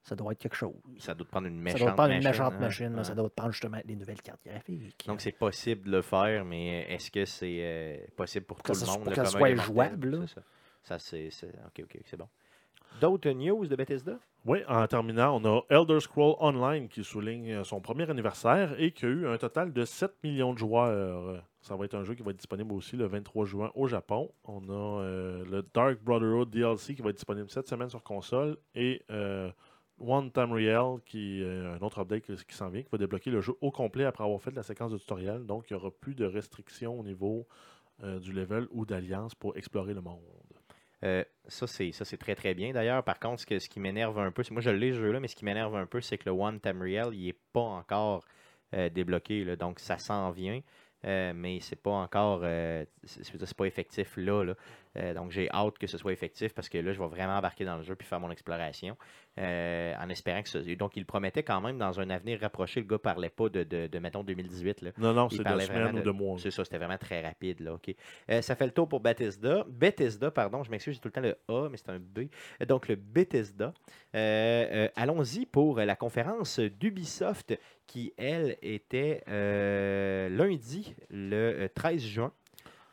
ça doit être quelque chose. Ça doit te prendre une Ça méchante doit prendre une machine, méchante hein. machine. Ça doit te prendre justement des nouvelles cartes graphiques. Donc c'est possible de le faire, mais est-ce que c'est euh, possible pour Que tout ça le soit- monde? pour le que ça soit jouable, là. Ça, Ça, c'est- Ok, ok, c'est bon. D'autres news de Bethesda? Oui, en terminant, on a Elder Scroll Online qui souligne euh, son premier anniversaire et qui a eu un total de 7 millions de joueurs. Ça va être un jeu qui va être disponible aussi le 23 juin au Japon. On a euh, le Dark Brotherhood DLC qui va être disponible cette semaine sur console et euh, One Time Real qui est un autre update qui, qui s'en vient, qui va débloquer le jeu au complet après avoir fait la séquence de tutoriel. Donc, il n'y aura plus de restrictions au niveau du level ou d'alliance pour explorer le monde. Euh, ça, c'est très très bien. D'ailleurs, par contre, ce, que- ce qui m'énerve un peu, moi je l'ai ce jeu-là, mais ce qui m'énerve un peu, c'est que le One Time Real, il est pas encore euh, débloqué. là. donc, ça s'en vient. euh, mais c'est pas encore euh, c'est pas effectif là. là. Euh, donc j'ai hâte que ce soit effectif parce que là, je vais vraiment embarquer dans le jeu puis faire mon exploration. euh, en espérant que ce... Donc il promettait quand même dans un avenir rapproché, le gars parlait pas de, de, de, mettons 2018. Là. Non, non, c'est de semaines vraiment ou de mois. C'est ça, c'était vraiment très rapide. Là. Euh, ça fait le tour pour Bethesda. Bethesda, pardon, je m'excuse, j'ai tout le temps le A, mais c'est un B. Donc le Bethesda. Allons-y pour la conférence d'Ubisoft qui, elle, était lundi, le euh, 13 juin,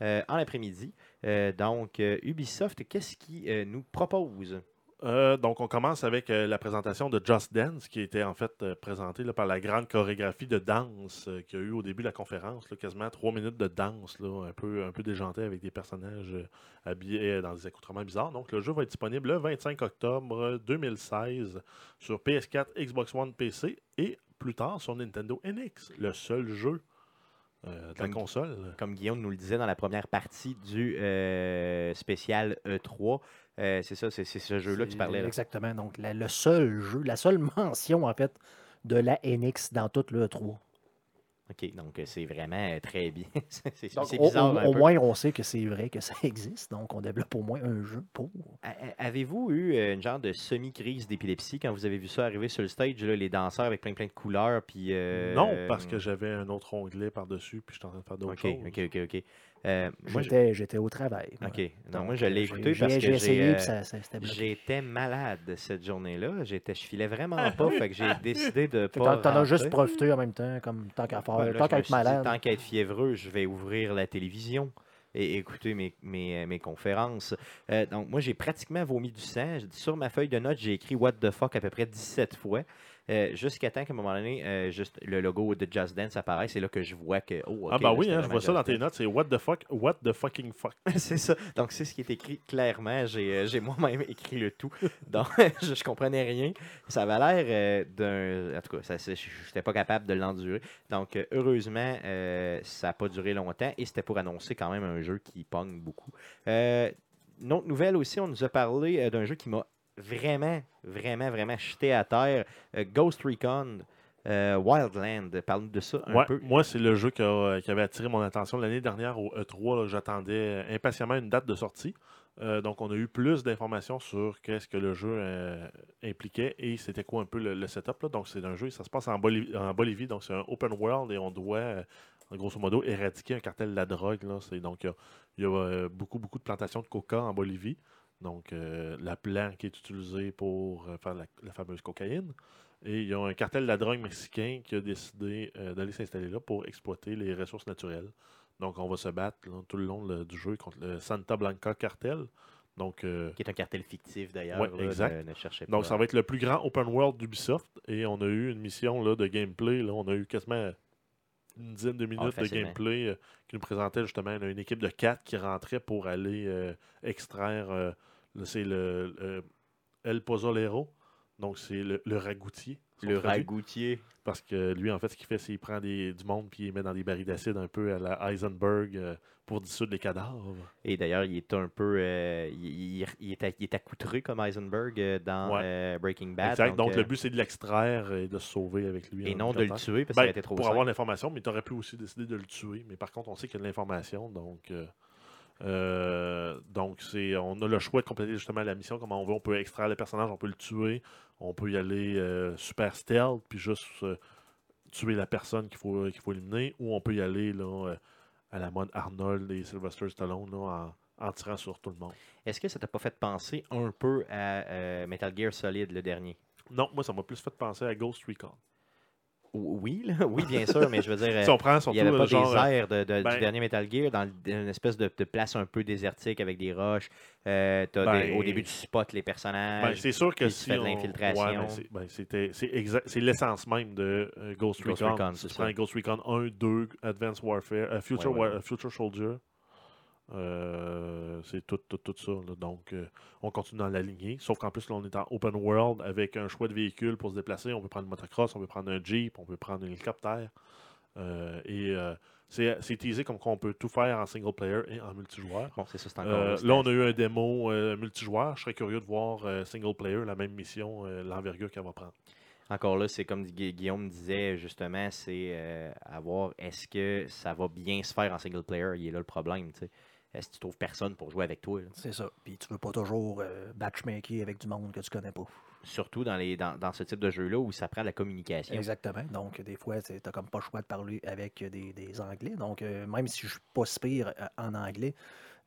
en après-midi. Euh, donc, euh, Ubisoft, qu'est-ce qu'il euh, nous propose? Donc, on commence avec la présentation de Just Dance, qui était en fait présentée par la grande chorégraphie de danse qu'il y a eu au début de la conférence. quasiment trois minutes de danse, un, peu, un peu déjanté avec des personnages habillés dans des accoutrements bizarres. Donc, le jeu va être disponible le 25 octobre 2016 sur PS4, Xbox One, PC et plus tard sur Nintendo NX, le seul jeu euh, de la Comme- console. Comme Guillaume nous le disait dans la première partie du euh, spécial E3, euh, c'est ça, c'est ce jeu-là que tu parlais. là. Exactement. Donc, la- le seul jeu, la seule mention, en fait, de la NX dans toute le 3. OK, donc euh, c'est vraiment euh, très bien. c'est bizarre au- un au peu. moins, on sait que c'est vrai que ça existe. Donc, on développe au moins un jeu pour. Avez-vous eu euh, une genre de semi-crise d'épilepsie quand vous avez vu ça arriver sur le stage, là, les danseurs avec plein plein de couleurs, puis... euh, Non, parce que j'avais un autre onglet par-dessus, puis je suis en train de faire d'autres OK, choses. OK, OK, OK. Euh, J'étais j'étais au travail. moi. OK. Non, Donc, moi, je l'ai euh, écouté parce que j'ai... euh, ça- ça-. J'étais malade cette journée-là. J'étais, je filais vraiment Ah pas. Fait que j'ai décidé de pas. T'en as juste profité en même temps, comme tant qu'à faire, Ben, là, tant qu'à être dit, malade. tant qu'à être fiévreux, je vais ouvrir la télévision et écouter mes, mes, euh, mes conférences. Euh, donc, moi, j'ai pratiquement vomi du sang. Sur ma feuille de notes, j'ai écrit What the fuck à peu près 17 fois. Euh, jusqu'à temps qu'à un moment donné, euh, juste le logo de Just Dance apparaisse. C'est là que je vois que. Oh, ah bah oui, hein, je vois ça dans tes notes, c'est what the fuck, what the fucking fuck. c'est ça. Donc, c'est ce qui est écrit clairement. J'ai euh, j'ai moi-même écrit le tout. Donc, je, je comprenais rien. Ça avait l'air euh, d'un. En tout cas, je n'étais pas capable de l'endurer. Donc, heureusement, ça n'a pas duré longtemps et c'était pour annoncer quand même un jeu qui pogne beaucoup. Une autre nouvelle aussi, on nous a parlé d'un jeu qui m'a vraiment, vraiment, vraiment jeté à terre. euh, Ghost Recon euh, Wildland. Parle-nous de ça un Ouais, peu. moi, c'est le jeu qui, a- qui avait attiré mon attention l'année dernière au E3. là, J'attendais euh, impatiemment une date de sortie. Euh, donc, on a eu plus d'informations sur qu'est-ce que le jeu euh, impliquait et c'était quoi un peu le, le setup. là. Donc, c'est un jeu, ça se passe en Bolivie, en Bolivie donc c'est un open world et on doit, euh, grosso modo, éradiquer un cartel de la drogue. Là. Donc, il y a, il y a, euh, beaucoup, beaucoup de plantations de coca en Bolivie. Donc, euh, la plante qui est utilisée pour euh, faire la, la fameuse cocaïne. Et il y a un cartel de la drogue mexicain qui a décidé euh, d'aller s'installer là pour exploiter les ressources naturelles. Donc, on va se battre là, tout le long du jeu contre le Santa Blanca cartel. Donc, euh, Qui est un cartel fictif d'ailleurs. Ouais, exact. Ne, ne cherchez pas. donc, ça va être le plus grand open world d'Ubisoft. Et on a eu une mission là, de gameplay. Là, on a eu quasiment une dizaine de minutes de gameplay euh, qui nous présentait justement là, une équipe de quatre qui rentrait pour aller euh, extraire. C'est le, le El Pozolero. Donc, c'est le, le ragoutier. Le traduit. ragoutier. Parce que lui, en fait, ce qu'il fait, c'est qu'il prend des, du monde puis il met dans des barils d'acide un peu à la Heisenberg euh, pour dissoudre les cadavres. Et d'ailleurs, il est un peu. euh, il, il- il est, il est accoutré comme Heisenberg euh, dans Ouais. Breaking Bad. exact. Donc, le but, c'est de l'extraire et de se sauver avec lui. Et non de le tuer parce Ben, qu'il était trop pour simple. avoir l'information, mais tu aurais pu aussi décider de le tuer. Mais par contre, on sait qu'il y a de l'information. Donc, euh, donc c'est, on a le choix de compléter justement la mission comment on veut. On peut extraire le personnage, on peut le tuer. On peut y aller euh, super stealth, puis juste euh, tuer la personne qu'il faut, qu'il faut éliminer. Ou on peut y aller là, à la mode Arnold et Sylvester Stallone là, en, en tirant sur tout le monde. Est-ce que ça t'a pas fait penser un peu à Metal Gear Solid, le dernier? Non, moi, ça m'a plus fait penser à Ghost Recon. Ou- Oui, là, oui, bien sûr, mais je veux dire. euh, si on prend Il n'y avait euh, pas genre. des euh, airs de, de- ben- du dernier Metal Gear dans, une espèce de, de place un peu désertique avec des roches. Euh, t'as Ben- des- au début, tu spots les Ben, personnages. c'est sûr que si on- l'infiltration. ouais, ben, c'est- ben, l'essence même de euh, Ghost, Ghost Recon. Recon, Si tu prends Ghost Recon 1, 2, Advanced Warfare, euh, Future, Ouais, ouais, War- euh, Future Soldier, euh, c'est tout, tout, tout ça. là. Donc, euh, on continue dans la lignée. Sauf qu'en plus, là, on est en open world avec un choix de véhicule pour se déplacer. On peut prendre une motocross, on peut prendre un Jeep, on peut prendre un hélicoptère. Euh, et c'est teasé comme qu'on peut tout faire en single player et en multijoueur. Bon, c'est ça, c'est encore. C'est- là, on a eu un démo multijoueur. Je serais curieux de voir single player, la même mission, l'envergure qu'elle va prendre. Encore là, c'est comme Gu- Guillaume disait, justement, c'est à voir est-ce que ça va bien se faire en single player. Il est là le problème. sais. Est-ce que tu trouves personne pour jouer avec toi? C'est ça. Puis tu veux pas toujours euh, matchmaker avec du monde que tu connais pas. Surtout dans, les, dans, dans ce type de jeu-là où ça prend de la communication. Exactement. Donc, des fois, tu n'as comme pas le choix de parler avec des, des Anglais. Donc, euh, même si je suis pas si pire euh, en anglais,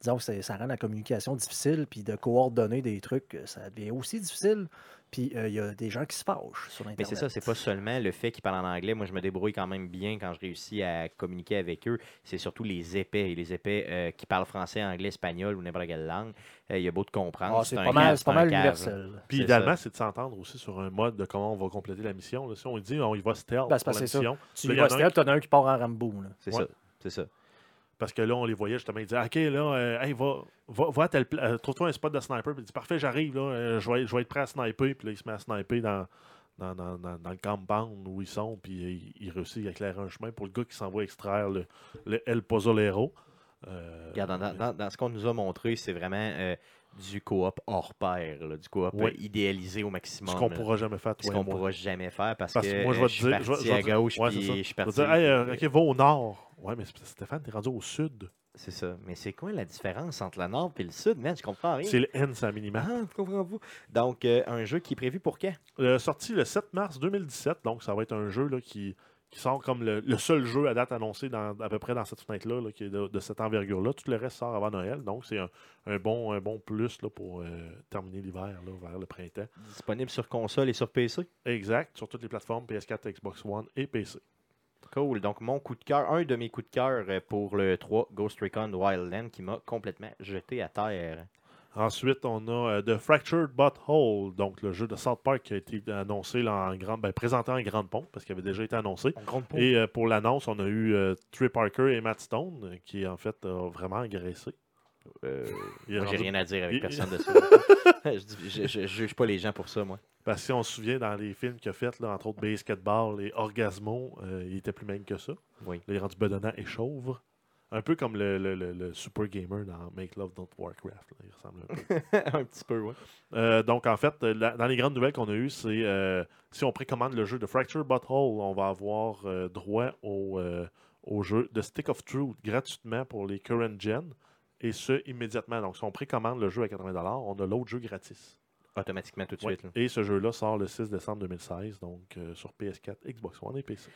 disons que ça rend la communication difficile, puis de coordonner des trucs, euh, ça devient aussi difficile. Puis, euh, il y a des gens qui se fâchent sur Mais Internet. c'est ça, c'est pas seulement le fait qu'ils parlent en anglais. Moi, je me débrouille quand même bien quand je réussis à communiquer avec eux. C'est surtout les épais. Et les épais euh, qui parlent français, anglais, espagnol ou n'importe quelle langue. Euh, il y a beau de comprendre. Ah, c'est pas mal, c'est pas mal universel. Puis idéalement, c'est de s'entendre aussi sur un mode de comment on va compléter la mission. là. Si on dit on y va stealth Ben, pour la mission, Tu y vas stealth, t'en as un qui part en Rambo. C'est Ouais. ça. C'est ça. Parce que là, on les voyait justement, ils disaient OK, là, euh, hey, va, va, va euh, trouve-toi un spot de sniper. Puis il dit Parfait, j'arrive, là, euh, je, vais, je vais être prêt à sniper. Puis là, il se met à sniper dans, dans, dans, dans- le compound où ils sont. Puis euh, il, réussit à éclairer un chemin pour le gars qui s'en va extraire le, le El Pozzolero. Regarde, dans, ce qu'on nous a montré, c'est vraiment du coop hors pair, là, du coop Oui. euh, idéalisé au maximum. ce qu'on pourra jamais faire, Ce qu'on pourra jamais faire parce, Parce que moi, je vais je te suis dire- parti je vais- je vais à gauche ouais, puis je suis Je vais parti. dire, Hey, euh, OK, va au nord. Ouais, mais Stéphane, t'es rendu au sud. C'est ça. Mais c'est quoi la différence entre le nord et le sud, man? Je comprends rien. C'est le N, c'est la minimum. Ah, je comprends pas. Donc, euh, un jeu qui est prévu pour quand? Euh, sorti le 7 mars 2017, donc ça va être un jeu là, qui, qui sort comme le, le seul jeu à date annoncé dans, à peu près dans cette fenêtre-là, là, qui est de, de cette envergure-là. Tout le reste sort avant Noël, donc c'est un, un bon, un bon plus là, pour euh, terminer l'hiver vers le printemps. Disponible sur console et sur PC. Exact, sur toutes les plateformes PS4, Xbox One et PC. Cool. Donc, mon coup de cœur, un de mes coups de cœur euh, pour le 3 Ghost Recon Wildland qui m'a complètement jeté à terre. Ensuite, on a euh, The Fractured Butthole, donc le jeu de South Park qui a été annoncé là, en grande, ben, présenté en grande pompe parce qu'il avait déjà été annoncé. Et euh, pour l'annonce, on a eu euh, Trey Parker et Matt Stone euh, qui en fait a vraiment agressé. Euh, moi, j'ai rien à dire avec personne de ça. je, je juge pas les gens pour ça, moi. Parce que si on se souvient dans les films qu'il a fait, là, entre autres Basketball et Orgasmo, il était plus maigre que ça. Oui. Là, il est rendu bedonnant et chauve. Un peu comme le, le- le- le super gamer dans Make Love Don't Warcraft. là. Il ressemble un peu. un petit peu, oui. Euh, donc, en fait, la- dans les grandes nouvelles qu'on a eues, c'est euh, si on précommande le jeu de Fracture Butthole, on va avoir euh, droit au, au jeu de Stick of Truth gratuitement pour les current gen. Et ce, immédiatement. Donc, si on précommande le jeu à 80$, on a l'autre jeu gratis. Automatiquement tout de Ouais. suite. là. Et ce jeu-là sort le 6 décembre 2016, donc sur PS4, Xbox One et PC.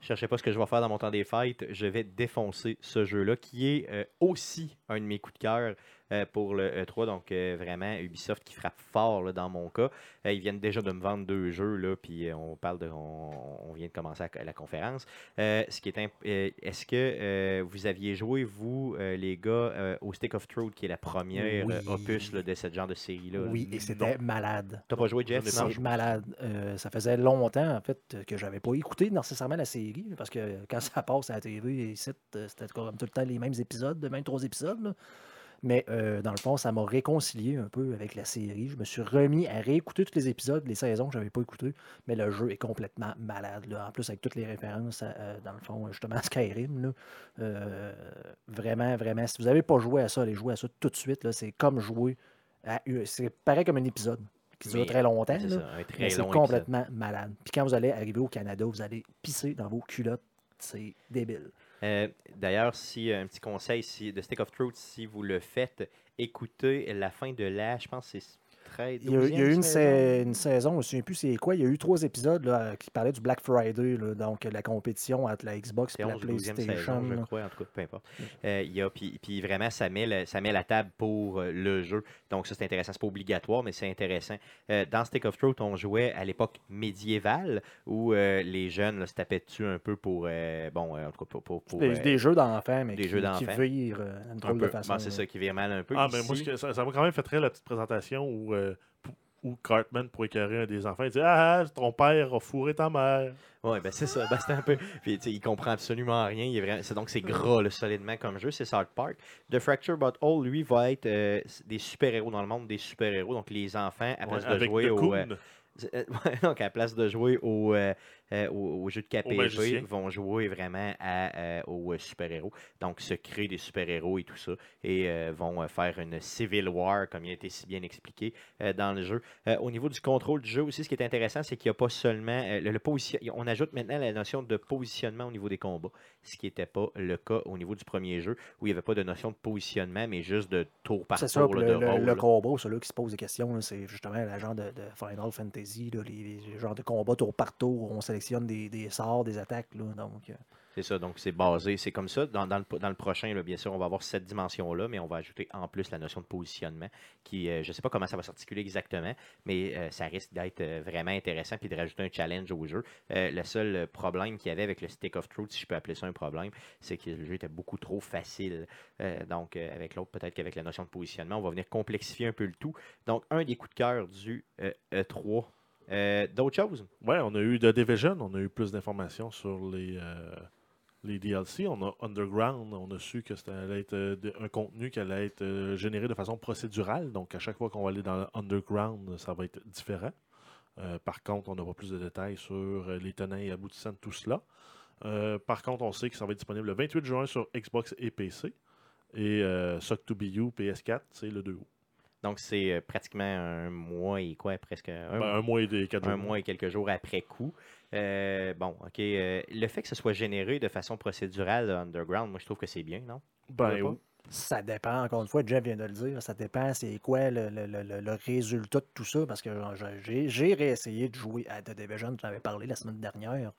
Cherchez pas ce que je vais faire dans mon temps des fêtes. Je vais défoncer ce jeu-là, qui est euh, aussi un de mes coups de cœur euh, pour le E3. Donc, euh, vraiment, Ubisoft qui frappe fort là, dans mon cas. Euh, ils viennent déjà de me vendre deux jeux, là, puis on parle de. On, on vient de commencer la, la conférence. Ce qui est imp- Est-ce que vous aviez joué, vous, les gars, au Stick of Truth, qui est la première Oui. opus là, de ce genre de série-là? là? Oui, et c'était malade. T'as pas joué, Jeff? C'est malade. Ça faisait longtemps, en fait, que j'avais pas écouté nécessairement la série, parce que quand ça passe à la TV, c'était comme tout le temps les mêmes épisodes, de 23 épisodes. là. Mais euh, dans le fond, ça m'a réconcilié un peu avec la série. Je me suis remis à réécouter tous les épisodes, les saisons que j'avais pas écoutées. Mais le jeu est complètement malade. là. En plus, avec toutes les références, à, euh, dans le fond, justement, à Skyrim. là. Euh, vraiment, vraiment. Si vous n'avez pas joué à ça, allez jouer à ça tout de suite. là. C'est comme jouer à. C'est pareil comme un épisode qui dure très longtemps. C'est épisode. complètement malade. Puis quand vous allez arriver au Canada, vous allez pisser dans vos culottes. C'est débile. Euh, D'ailleurs, si un petit conseil si, de Stick of Truth, si vous le faites, écoutez la fin de la, je pense 13 Il y a, il y a eu une, saison. sa- une saison, je ne me souviens plus c'est quoi. Il y a eu trois épisodes là, qui parlaient du Black Friday, là, donc la compétition entre la Xbox et la 11 ou 12e PlayStation. saison, je crois, en tout cas, peu importe. Euh, il y a, puis, puis vraiment, ça met, le- ça met la table pour euh, le jeu. Donc, ça, c'est intéressant. C'est pas obligatoire, mais c'est intéressant. Euh, dans Stick of Truth, on jouait à l'époque médiévale où euh, les jeunes là, se tapaient dessus un peu pour. euh, bon, euh, en tout cas, pour. pour- pour, Des, euh, des jeux d'enfants, mais des qui, jeux qui virent euh, une un drôle de façon. Bon, c'est ça qui vire mal un peu. Ah, mais Ici, moi, ça m'a quand même fait très la petite présentation où, euh, où Cartman, pour écœurer un des enfants, il dit Ah, ton père a fourré ta mère. Ouais, ben c'est ça. Ben, c'est un peu. Puis, il comprend absolument rien. Il est vraiment... c'est, donc, c'est gras, là, solidement, comme jeu. C'est South Park. The Fracture But All, lui, va être euh, des super-héros dans le monde, des super-héros. Donc, les enfants, à place Ouais, de jouer au. euh, donc, à la place de jouer au, euh, au, au jeu de KPP magicien. vont jouer vraiment à, euh, aux euh, super-héros. Donc, se créer des super-héros et tout ça. Et euh, vont faire une civil war, comme il a été si bien expliqué euh, dans le jeu. Euh, au niveau du contrôle du jeu aussi, ce qui est intéressant, c'est qu'il n'y a pas seulement euh, le, le position- On ajoute maintenant la notion de positionnement au niveau des combats, ce qui n'était pas le cas au niveau du premier jeu, où il n'y avait pas de notion de positionnement, mais juste de tour par C'est ça, tour là, le, de le, rôle. le là. combat, celui qui se pose des questions, c'est justement le genre de, de Final Fantasy, là, les, les genres de combats tour par tour, où on sélectionne des, sorts, des attaques. Euh, C'est ça, donc c'est basé, c'est comme ça. Dans, le, prochain, bien sûr, on va avoir cette dimension-là, mais on va ajouter en plus la notion de positionnement, qui, euh, je ne sais pas comment ça va s'articuler exactement, mais euh, ça risque d'être vraiment intéressant, puis de rajouter un challenge au jeu. Le seul problème qu'il y avait avec le Stick of Truth, si je peux appeler ça un problème, c'est que le jeu était beaucoup trop facile. Donc, avec l'autre, peut-être qu'avec la notion de positionnement, on va venir complexifier un peu le tout. Donc, un des coups de cœur du euh, E3. Euh, D'autres choses? Ouais, on a eu The Division, on a eu plus d'informations sur les, euh, les DLC. On a Underground, on a su que c'était euh, un contenu qui allait être généré de façon procédurale. Donc, à chaque fois qu'on va aller dans Underground, ça va être différent. Par contre, on n'aura plus de détails sur les tenants et aboutissants de tout cela. Par contre, on sait que ça va être disponible le 28 juin sur Xbox et PC. Et euh, Suck to Be You PS4, c'est le 2 août. Donc, c'est euh, pratiquement un mois et quoi, presque un, Ben, un mois et des quatre un jours. mois et quelques jours après coup. Euh, bon, OK. euh, le fait que ce soit généré de façon procédurale, le Underground, moi, je trouve que c'est bien, non? Ben, ça dépend, encore une fois, Jeff vient de le dire, ça dépend c'est quoi le, le- le- le- résultat de tout ça, parce que genre, j'ai- j'ai réessayé de jouer à The Division, j'en avais parlé la semaine dernière.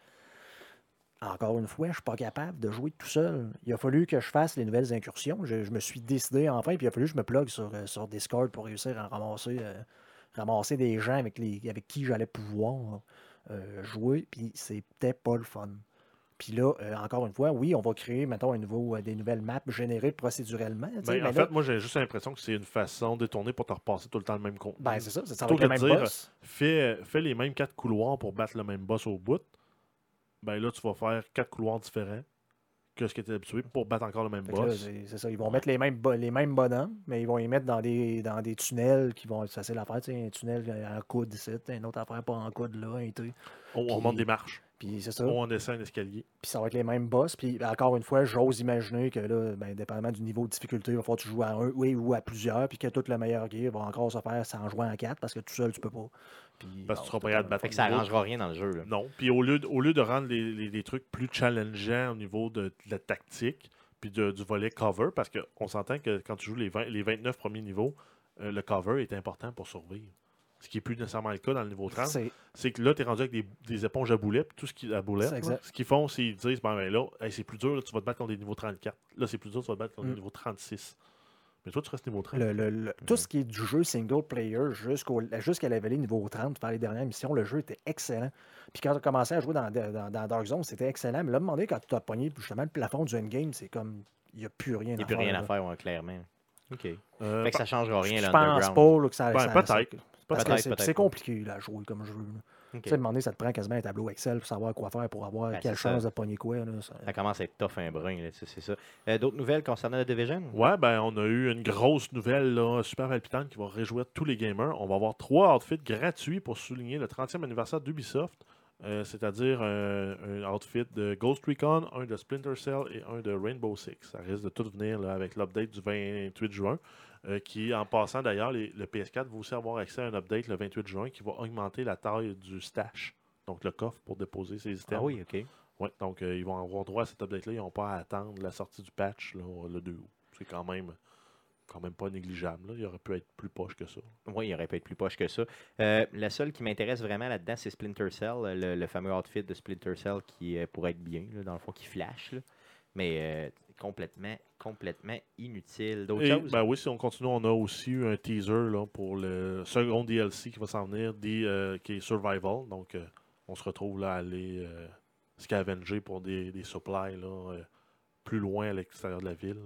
Encore une fois, je suis pas capable de jouer tout seul. Il a fallu que je fasse les nouvelles incursions. Je, je me suis décidé enfin, puis il a fallu que je me plug sur, euh, sur Discord pour réussir à ramasser, euh, ramasser des gens avec, les, avec qui j'allais pouvoir euh, jouer. Puis c'était pas le fun. Puis là, euh, encore une fois, oui, on va créer, mettons, un nouveau, euh, des nouvelles maps générées sais, Ben, mais en là, fait, moi, j'ai juste l'impression que c'est une façon détournée pour te repasser tout le temps le même contenu. ben, c'est ça, ça, ça Plutôt que même de dire, fais, fais les mêmes quatre couloirs pour battre le même boss au bout. Ben là, tu vas faire quatre couloirs différents que ce que tu es habitué pour battre encore le même Fait boss. c'est ça, ils vont mettre les mêmes, les mêmes bonhommes, mais ils vont les mettre dans des, dans des tunnels qui vont être faciles à faire. tu sais, Un tunnel en coude ici, un autre affaire pas en coude là, un. On, on puis- remonte des marches. Puis c'est ça. On descend un escalier. Puis ça va être les mêmes boss. Puis encore une fois, j'ose imaginer que là, ben, dépendamment du niveau de difficulté, il va falloir que tu joues à un oui, ou à plusieurs, puis que tout le meilleur gear va encore se faire sans jouer en quatre, parce que tout seul, tu peux pas. Puis, Parce que tu seras pas de totalement- battre Fait que ça le niveau. arrangera rien dans le jeu. là. Non. Puis au lieu, de, au lieu de rendre les, les- les trucs plus challengeants au niveau de, de la tactique, puis de- du volet cover, parce qu'on s'entend que quand tu joues les, 20 les 29 premiers niveaux, euh, le cover est important pour survivre. Ce qui n'est plus nécessairement le cas dans le niveau 30. C'est c'est que là, tu es rendu avec des, des éponges à boulettes, puis tout ce qui à boulettes. Là. Ce qu'ils font, c'est qu'ils disent ben, ben là, hey, c'est plus dur, là, tu vas te battre contre des niveaux 34. Là, c'est plus dur, tu vas te battre contre des Mm. niveaux 36. Mais toi, tu restes niveau 30. Le- le- le- Mm. tout ce qui est du jeu single player jusqu'à leveler niveau 30, faire les dernières missions, le jeu était excellent. Puis quand tu as commencé à jouer dans, dans- dans Dark Zone, c'était excellent. Mais là, demander quand tu as pogné justement le plafond du endgame, c'est comme. Il n'y a plus rien Il n'y à a plus faire. rien à faire, ouais, clairement. OK. Euh, Fait que ça changera rien, Je pense pas là, que ça. Ben, ça- peut-être. Parce que c'est, compliqué à jouer comme jeu. là. OK. Tu sais, demander, ça te prend quasiment un tableau Excel pour savoir quoi faire, pour avoir Ben, quelle ça. chance de pogner quoi. Là, ça- Ça commence à être tough un brin, là, c'est ça. Euh, D'autres nouvelles concernant la Division? Ouais, ben on a eu une grosse nouvelle là, super palpitante qui va réjouir tous les gamers. On va avoir trois outfits gratuits pour souligner le 30e anniversaire d'Ubisoft. Euh, C'est-à-dire un, un outfit de Ghost Recon, un de Splinter Cell et un de Rainbow Six. Ça risque de tout venir là, avec l'update du 28 juin. Euh, qui, en passant d'ailleurs, le PS4 va aussi avoir accès à un update le 28 juin qui va augmenter la taille du stash, donc le coffre pour déposer ses items. Ah oui, OK. Ouais, donc euh, ils vont avoir droit à cet update-là. Ils n'ont pas à attendre la sortie du patch là, le 2 août. C'est quand même, quand même pas négligeable. là. Il aurait pu être plus poche que ça. Oui, il aurait pu être plus poche que ça. Euh, la seule qui m'intéresse vraiment là-dedans, c'est Splinter Cell, le, le fameux outfit de Splinter Cell qui pourrait être bien, là, dans le fond, qui flash. là. Mais euh, complètement, complètement inutile. D'autres Et, choses? ben oui, si on continue, on a aussi eu un teaser là, pour le second DLC qui va s'en venir, des, euh, qui est Survival. Donc, euh, on se retrouve là à aller euh, scavenger pour des, des supplies là, euh, plus loin à l'extérieur de la ville.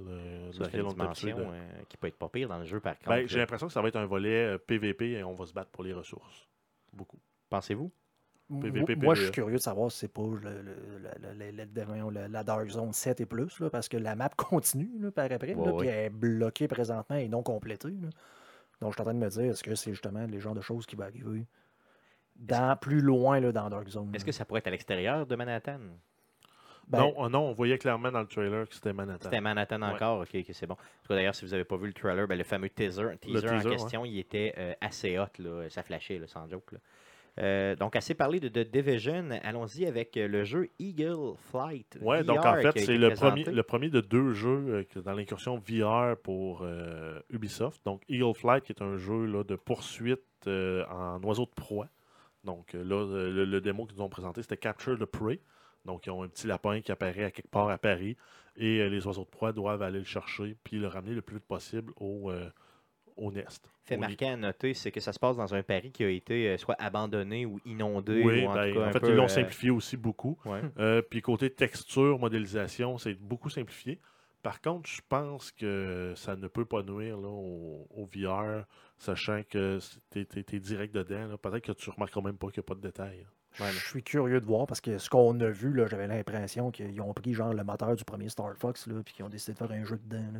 Ça, laquelle une on dimension de- euh, qui peut être pas pire dans le jeu, par contre. Ben, j'ai l'impression que ça va être un volet PVP et on va se battre pour les ressources. Beaucoup. Pensez-vous? Moi- PVP, Moi, je suis curieux de savoir si c'est pas le, le- le- le- la Dark Zone 7 et plus, là, parce que la map continue là, par après, puis ouais. elle est bloquée présentement et non complétée. là. Donc, je suis en train de me dire, est-ce que c'est justement les genres de choses qui vont arriver? dans, plus loin là, dans Dark Zone. Est-ce que ça pourrait être à l'extérieur de Manhattan? Ben, non, oh non, on voyait clairement dans le trailer que c'était Manhattan. C'était Manhattan Ouais. encore, ok, ok, c'est bon. D'ailleurs, si vous n'avez pas vu le trailer, ben, le fameux teaser, teaser, en teaser, question, il était euh, assez hot, là, ça flashait, là, sans joke. là. Euh, donc, assez parlé de, de Division, allons-y avec euh, le jeu Eagle Flight. VR donc en fait, c'est le présenté. premier, le premier de deux jeux euh, dans l'incursion VR pour euh, Ubisoft. Donc, Eagle Flight, qui est un jeu là, de poursuite euh, en oiseau de proie. Donc, là, le, le démo qu'ils nous ont présenté, c'était Capture the Prey. Donc, ils ont un petit lapin qui apparaît à quelque part à Paris et les oiseaux de proie doivent aller le chercher puis le ramener le plus vite possible au, nest. Fait marquant à noter, c'est que ça se passe dans un Paris qui a été euh, soit abandonné ou inondé. Oui, ou en ben, tout cas en un fait, peu, ils l'ont euh, simplifié aussi beaucoup. ouais. Euh, puis côté texture, modélisation, c'est beaucoup simplifié. Par contre, je pense que ça ne peut pas nuire là, au, au VR, sachant que tu es, direct dedans. Peut-être que tu remarqueras même pas qu'il n'y a pas de détails. Ouais, mais- Je suis curieux de voir parce que ce qu'on a vu, là, j'avais l'impression qu'ils ont pris genre le moteur du premier Star Fox là, puis qu'ils ont décidé de faire un jeu dedans. là.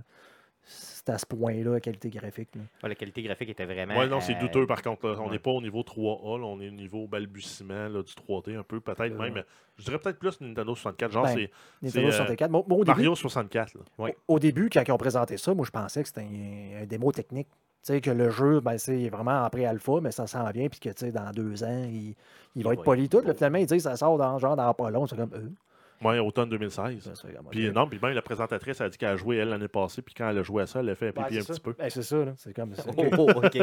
C'est à ce point-là, la qualité graphique. là. Ouais, la qualité graphique était vraiment. Ouais, non, c'est euh, douteux par contre. là. On ouais. n'est pas au niveau 3A, là, on est au niveau balbutiement là, du 3D un peu, peut-être Euh, même. Je dirais peut-être plus Nintendo 64. Genre, Ben, c'est Nintendo euh, 64. Moi, moi, au, début, Mario 64. là. Ouais. au début, quand ils ont présenté ça, moi je pensais que c'était un, un démo technique. Tu sais, que le jeu, ben, c'est vraiment en pré-alpha, mais ça s'en vient, puis que tu sais, dans deux ans, il, il va être poli tout. Là, finalement, ils disent que ça sort dans, genre dans pas long. C'est comme eux. Ouais, automne 2016. Puis non, puis même la présentatrice a dit qu'elle a joué elle l'année passée, puis quand elle a joué à ça, elle a fait un pipi un petit peu. Ben, c'est ça, là. C'est comme ça. Oh, oh, OK.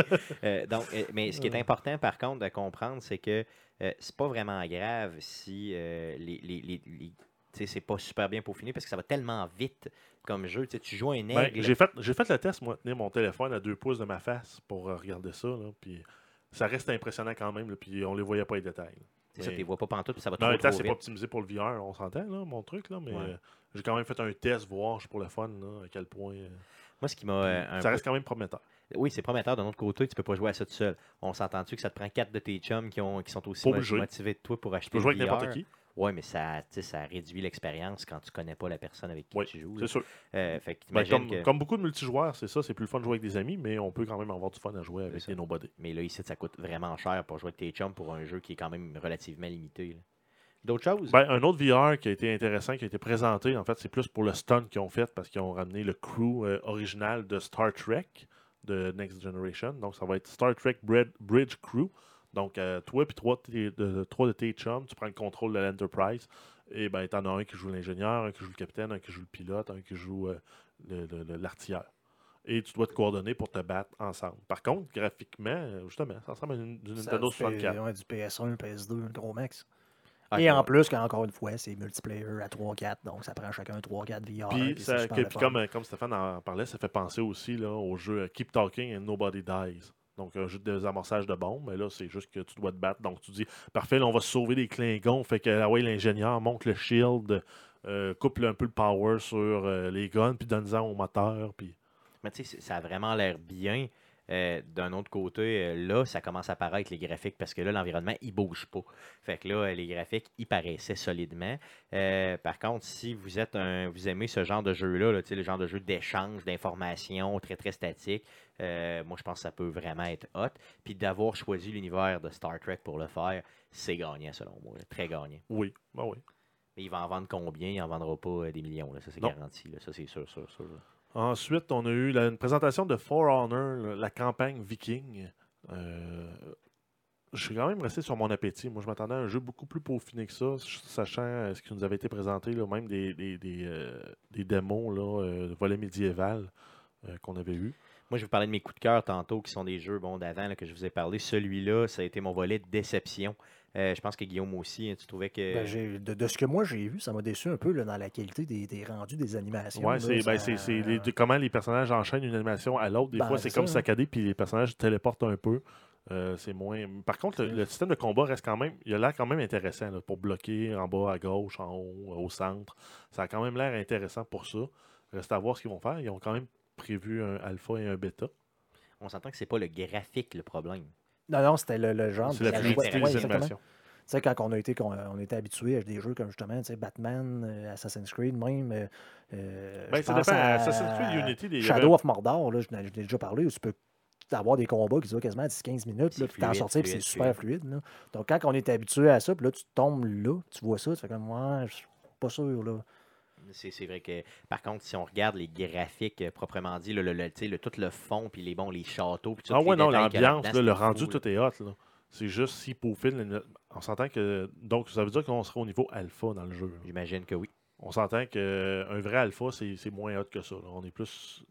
Euh, donc, euh, mais ce qui est important, par contre, de comprendre, c'est que euh, c'est pas vraiment grave si euh, les, les, les- les- tu sais, c'est pas super bien peaufiné parce que ça va tellement vite comme jeu. Tu sais, tu joues un Ben, aigle. j'ai fait, j'ai fait le test, moi, tenir mon téléphone à deux pouces de ma face pour euh, regarder ça. Là, puis ça reste impressionnant quand même, là, puis on les voyait pas les détails. C'est ça, tu les vois pas pantoute, puis ça va Non, trop, le trop test, c'est pas optimisé pour le VR, on s'entend, là, mon truc, là, mais Ouais. euh, j'ai quand même fait un test, voir pour le fun, là, à quel point. euh, Moi, ce qui m'a euh, ça peu- reste quand même prometteur. Oui, c'est prometteur. D'un autre côté, tu peux pas jouer à ça tout seul. On s'entend-tu que ça te prend quatre de tes chums qui, ont, qui sont aussi motivés de toi pour acheter Tu peux jouer avec n'importe qui, Oui, mais ça, ça réduit l'expérience quand tu connais pas la personne avec qui Oui, tu joues. c'est sûr. Euh, fait Ben, comme, que- comme beaucoup de multijoueurs, c'est ça, c'est plus le fun de jouer avec des amis, mais on peut quand même avoir du fun à jouer avec des nobody. Mais là, ici, ça coûte vraiment cher pour jouer avec tes chums pour un jeu qui est quand même relativement limité. D'autres choses? Ben, un autre VR qui a été intéressant, qui a été présenté, en fait, c'est plus pour le stunt qu'ils ont fait parce qu'ils ont ramené le crew euh, original de Star Trek de Next Generation. Donc, ça va être Star Trek Brid- Bridge Crew. Donc, euh, toi et trois, de trois de tes chums, tu prends le contrôle de l'Enterprise. Et ben, t'en as un qui joue l'ingénieur, un qui joue le capitaine, un qui joue le pilote, un qui joue euh, le- le- le- l'artilleur. Et tu dois te coordonner pour te battre ensemble. Par contre, graphiquement, euh, justement, ça ressemble à une, du Ça, Nintendo du P- 64. ouais, du PS1, PS2, un gros max. Ah, Et en plus, encore une fois, c'est multiplayer à 3-4, donc ça prend chacun 3-4 VR. Puis, puis ça- puis comme, euh, comme Stéphane en parlait, ça fait penser aussi là, au jeu Keep Talking and Nobody Dies. Donc, un jeu de désamorçage de bombes, mais là, c'est juste que tu dois te battre. Donc, tu dis, parfait, là, on va sauver des Klingons. Fait que, ah ouais, l'ingénieur monte le shield, euh, coupe un peu le power sur euh, les guns, puis donne-en au moteur. Mais tu sais, ça a vraiment l'air bien. Euh, D'un autre côté, euh, là, ça commence à paraître les graphiques parce que là, l'environnement, il bouge pas. Fait que là, euh, les graphiques, ils paraissaient solidement. Euh, par contre, si vous êtes un, vous aimez ce genre de jeu-là, là, le genre de jeu d'échange, d'informations, très très statique, moi je pense que ça peut vraiment être hot. Puis d'avoir choisi l'univers de Star Trek pour le faire, c'est gagnant selon moi, là, très gagnant. oui, ben oui. Mais il va en vendre combien? Il en vendra pas des millions, là, ça c'est garanti, ça c'est sûr, sûr, sûr. Ensuite, on a eu une présentation de For Honor, la campagne Viking. Euh, je suis quand même resté sur mon appétit. Moi, je m'attendais à un jeu beaucoup plus peaufiné que ça, sachant euh, ce qui nous avait été présenté, là, même des, des, des, euh, des démos, là, euh, volet médiéval qu'on avait eu. Moi, je vais vous parler de mes coups de cœur tantôt, qui sont des jeux bon, d'avant que je vous ai parlé. Celui-là, ça a été mon volet de déception. Euh, je pense que Guillaume aussi, hein, tu trouvais que. Ben, de, de ce que moi j'ai vu, ça m'a déçu un peu là, dans la qualité des, des rendus des animations. Ouais, là, c'est ben, comment les personnages enchaînent une animation à l'autre. Des Ben, fois, c'est comme ça. saccadé, puis les personnages téléportent un peu. Euh, c'est moins. Par contre, le, système de combat reste quand même. Il a l'air quand même intéressant là, pour bloquer en bas, à gauche, en haut, au centre. Ça a quand même l'air intéressant pour ça. Reste à voir ce qu'ils vont faire. Ils ont quand même prévu un alpha et un bêta. On s'entend que c'est pas le graphique le problème. Non, non, c'était le, le genre. C'est de la fluidité des animations. Tu sais, quand on a été, qu'on- on était habitué à des jeux comme justement, tu sais, Batman, euh, Assassin's Creed même. euh, euh, Ben, je ça pense dépend. à Assassin's Creed Unity, y Shadow avait- of Mordor, là, je n'ai déjà parlé, où tu peux d'avoir des combats qui durent quasiment 10-15 minutes, là, puis t'en sortir, puis c'est fluide, super fluide. là. Donc, quand on est habitué à ça, puis là, tu tombes là, tu vois ça, tu fais comme, ouais, je suis pas sûr, là. C'est vrai que, par contre, si on regarde les graphiques euh, proprement dit, le, le- le- tu sais, le- tout le fond, puis les, bons, les châteaux, puis tout Ah ouais, non, l'ambiance, le rendu, tout est hot. là. C'est juste si peaufine. le- On s'entend que. Donc, ça veut dire qu'on sera au niveau alpha dans le jeu. J'imagine que oui. On s'entend qu'un vrai alpha, c'est moins hot que ça. là. On est plus.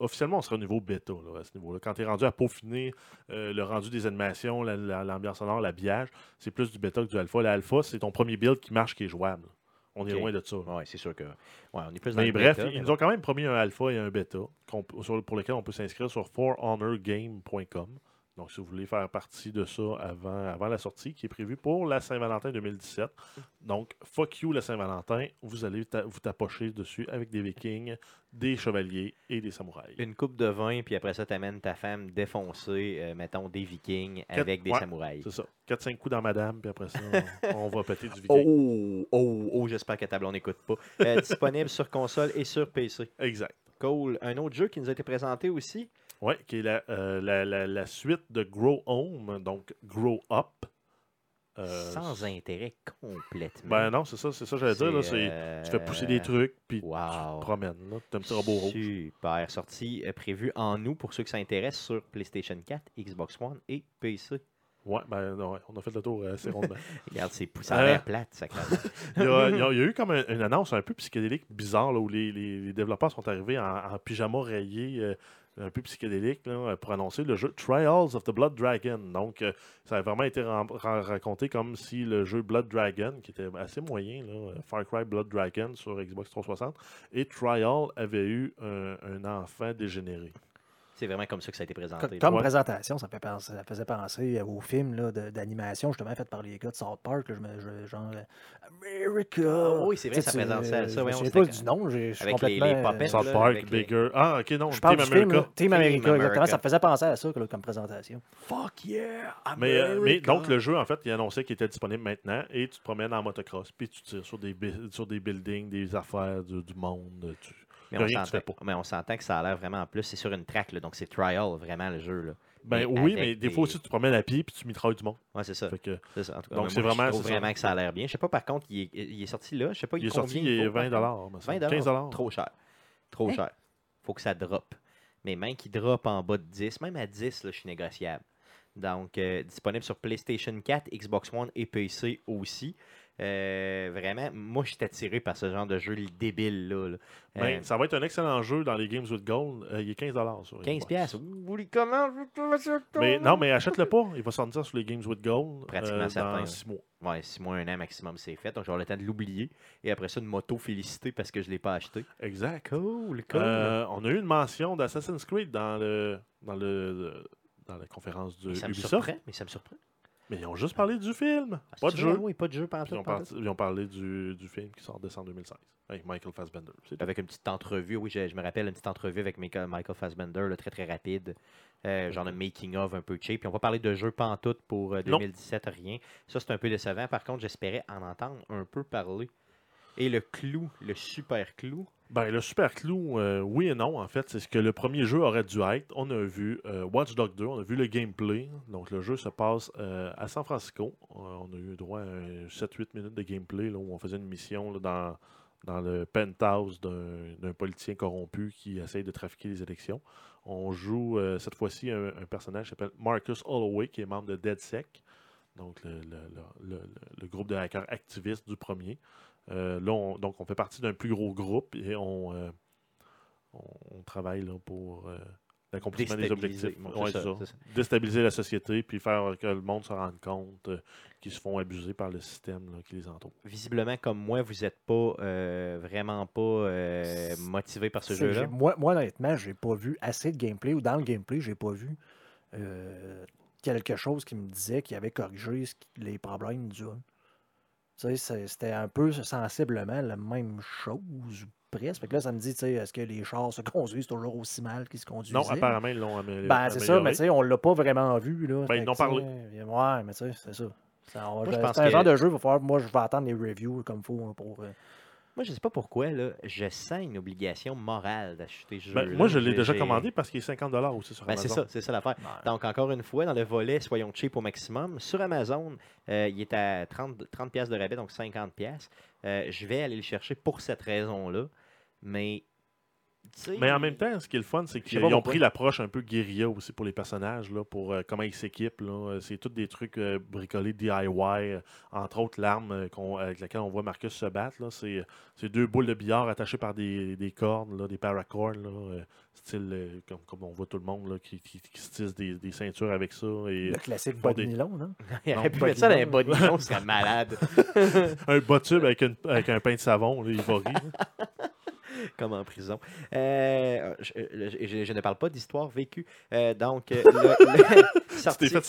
Officiellement, on sera au niveau bêta là, à ce niveau-là. Quand tu es rendu à peaufiner euh, le rendu des animations, la- la- l'ambiance sonore, l'habillage, c'est plus du bêta que du alpha. L'alpha, c'est ton premier build qui marche, qui est jouable. On est loin de ça. Ouais, c'est sûr que. Ouais, on est plus dans Mais bref, bêta, ils mais nous ont quand même promis un alpha et un bêta pour lequel on peut s'inscrire sur forhonorgame.com. Donc, si vous voulez faire partie de ça avant, avant la sortie, qui est prévue pour la Saint-Valentin 2017. Donc, fuck you la Saint-Valentin, vous allez ta- vous tapocher dessus avec des vikings, des chevaliers et des samouraïs. Une coupe de vin, puis après ça, t'amènes ta femme défoncer, euh, mettons, des vikings Quatre- avec des ouais, samouraïs. C'est ça. 4-5 coups dans madame, puis après ça, on, on va péter du viking. Oh, oh, oh, j'espère que ta blonde n'écoute pas. Euh, disponible sur console et sur PC. Exact. Cool. Un autre jeu qui nous a été présenté aussi. Oui, qui est la, euh, la, la- la suite de Grow Home, donc Grow Up. Euh, Sans intérêt complètement. Ben non, c'est ça, c'est ça que j'allais dire. Là, euh, Tu fais pousser des trucs, puis tu te promènes. là. Un petit robot rouge. Super. Sortie euh, prévue en août pour ceux qui s'intéressent sur PlayStation 4, Xbox One et PC. Ouais, ben non, on a fait le tour euh, assez rondement. Regarde, c'est pou- ça a Euh. l'air plate, ça. il, y a, il y a- il y a eu comme un- une annonce un peu psychédélique, bizarre, là, où les, les- les développeurs sont arrivés en, en pyjama rayé, euh, un peu psychédélique, là, pour annoncer le jeu Trials of the Blood Dragon. Donc, euh, ça a vraiment été raconté comme si le jeu Blood Dragon, qui était assez moyen, là, euh, Far Cry Blood Dragon sur Xbox 360, et Trial avait eu un enfant dégénéré. C'est vraiment comme ça que ça a été présenté. Comme Ouais. présentation, ça, me fait penser- ça faisait penser au film d'animation justement fait par les gars de South Park. là, je me- je- genre America. Ah oui, c'est vrai, sais, ça faisait penser à ça, Je voyons, souviens c'était pas du nom. Je suis Avec les- les complètement. puppets, South là, Park, les- Bigger. Ah, ok, non, Je parle Team du film, America. là, Team Team America, exactement. Ça me faisait penser à ça là, comme présentation. Fuck yeah! Mais, euh, mais America! donc, le jeu, en fait, il annonçait qu'il était disponible maintenant et tu te promènes en motocross, puis tu tires sur des, sur des buildings, des affaires du, du monde. tu- Mais rien on, que tu s'entend, fais pas. mais on s'entend que ça a l'air vraiment en plus. C'est sur une track, là, donc c'est trial, vraiment, le jeu. Là. Ben Mais oui, mais des des- fois aussi, tu te promènes à pied puis tu mitrailles du monde. Ouais, c'est ça. Que, ça. En tout cas, Donc, c'est je vraiment- trouve ça. vraiment que ça a l'air bien. Je sais pas, par contre, il est, il est sorti là. Je sais pas, il est combien sorti, il est faut, par 20 contre. 20 20 15 Trop cher. Trop Hein? cher. Faut que ça drop. Mais même qu'il drop en bas de 10, même à 10, là, je suis négociable. Donc, euh, disponible sur PlayStation 4, Xbox One et PC aussi. Euh, vraiment, moi, je suis attiré par ce genre de jeu débile là. là. Ben, Euh, ça va être un excellent jeu dans les Games with Gold. Euh, il est 15 sur 15 Xbox. piastres. Vous comment? Mais non, mais achète-le pas. Il va sortir sur les Games with Gold Pratiquement certain, dans ouais. 6 mois. Ouais, 6 mois, 1 an maximum, c'est fait. Donc, j'aurai le temps de l'oublier. Et après ça, de m'auto-féliciter parce que je ne l'ai pas acheté. Exact. Cool, cool. On a eu une mention d'Assassin's Creed dans le dans le dans la conférence de mais ça me Ubisoft. surprend. Mais ça me surprend. Mais ils ont juste parlé du film, Ah, pas de jeu. Oui, pas de jeu, tout, ils, ont par- ils parlé du, du film qui sort décembre 2016 avec Michael Fassbender. Avec une petite entrevue, oui, je, je me rappelle une petite entrevue avec Michael Michael Fassbender, là, très très rapide. Euh, genre de making of un peu cheap. Puis on va parler de en tout pour euh, Non. 2017, rien. Ça, c'est un peu décevant. Par contre, j'espérais en entendre un peu parler. Et le clou, le super clou, Ben, le super clou, euh, oui et non, en fait, c'est ce que le premier jeu aurait dû être. On a vu euh, Watch Dogs 2, on a vu le gameplay. Donc, le jeu se passe euh, à San Francisco. On a eu droit à un 7-8 minutes de gameplay où on faisait une mission dans, dans le penthouse d'un politicien corrompu qui essaye de trafiquer les élections. On joue cette fois-ci un, personnage qui s'appelle Marcus Holloway, qui est membre de DeadSec, donc le- le- le groupe de hackers activistes du premier. Euh, là, on, donc, on fait partie d'un plus gros groupe et on, euh, on, on travaille là, pour euh, l'accomplissement des objectifs. Bon, Ouais, c'est c'est ça, ça. c'est ça. Déstabiliser la société puis faire que le monde se rende compte euh, qu'ils se font abuser par le système là, qui les entoure. visiblement, comme moi, vous n'êtes pas euh, vraiment pas euh, motivé par ce jeu-là. Moi, moi, honnêtement, j'ai pas vu assez de gameplay ou dans le gameplay, j'ai pas vu euh, quelque chose qui me disait qu'il avait corrigé les problèmes du 1. Tu sais, c'est- c'était un peu sensiblement la même chose, presque. Fait que là, ça me dit, tu sais, est-ce que les chars se conduisent toujours aussi mal qu'ils se conduisaient? Non, apparemment, ils l'ont amé- Ben, c'est ça, amélioré. mais tu sais, on l'a pas vraiment vu. Là. Ben, ils n'ont parlé. Ouais, mais tu sais, c'est ça. C'est un que- genre de jeu, il va falloir, moi, je vais attendre les reviews comme il faut hein, pour. euh, Moi, je sais pas pourquoi, là, je sens une obligation morale d'acheter ce Ben, jeu. moi, je l'ai déjà commandé parce qu'il est 50 aussi sur Ben, c'est Amazon. ça, c'est ça l'affaire. Donc, encore une fois, dans le volet, soyons cheap au maximum. Sur Amazon, euh, il est à 30, 30 pièces de rabais, donc 50 pièces. je vais aller le chercher pour cette raison-là. Mais, Mais en même temps, ce qui est le fun, c'est qu'ils ont pourquoi. pris l'approche un peu guérilla aussi pour les personnages, là, pour euh, comment ils s'équipent. là. C'est tous des trucs euh, bricolés DIY, euh, entre autres l'arme euh, avec laquelle on voit Marcus se battre. C'est deux boules de billard attachées par des, des cordes, là, des paracords, là, euh, style euh, comme, comme on voit tout le monde là, qui, qui, qui se tisse des, des ceintures avec ça. Et Le classique bas de nylon, non? il aurait non, pu mettre ça dans les bas de nylon, ce serait malade. un bas tube avec, une- avec un pain de savon, là, il va rire. comme en prison. Euh, je, je- ne parle pas d'histoire vécue. Euh, donc, euh, le- sorti, fait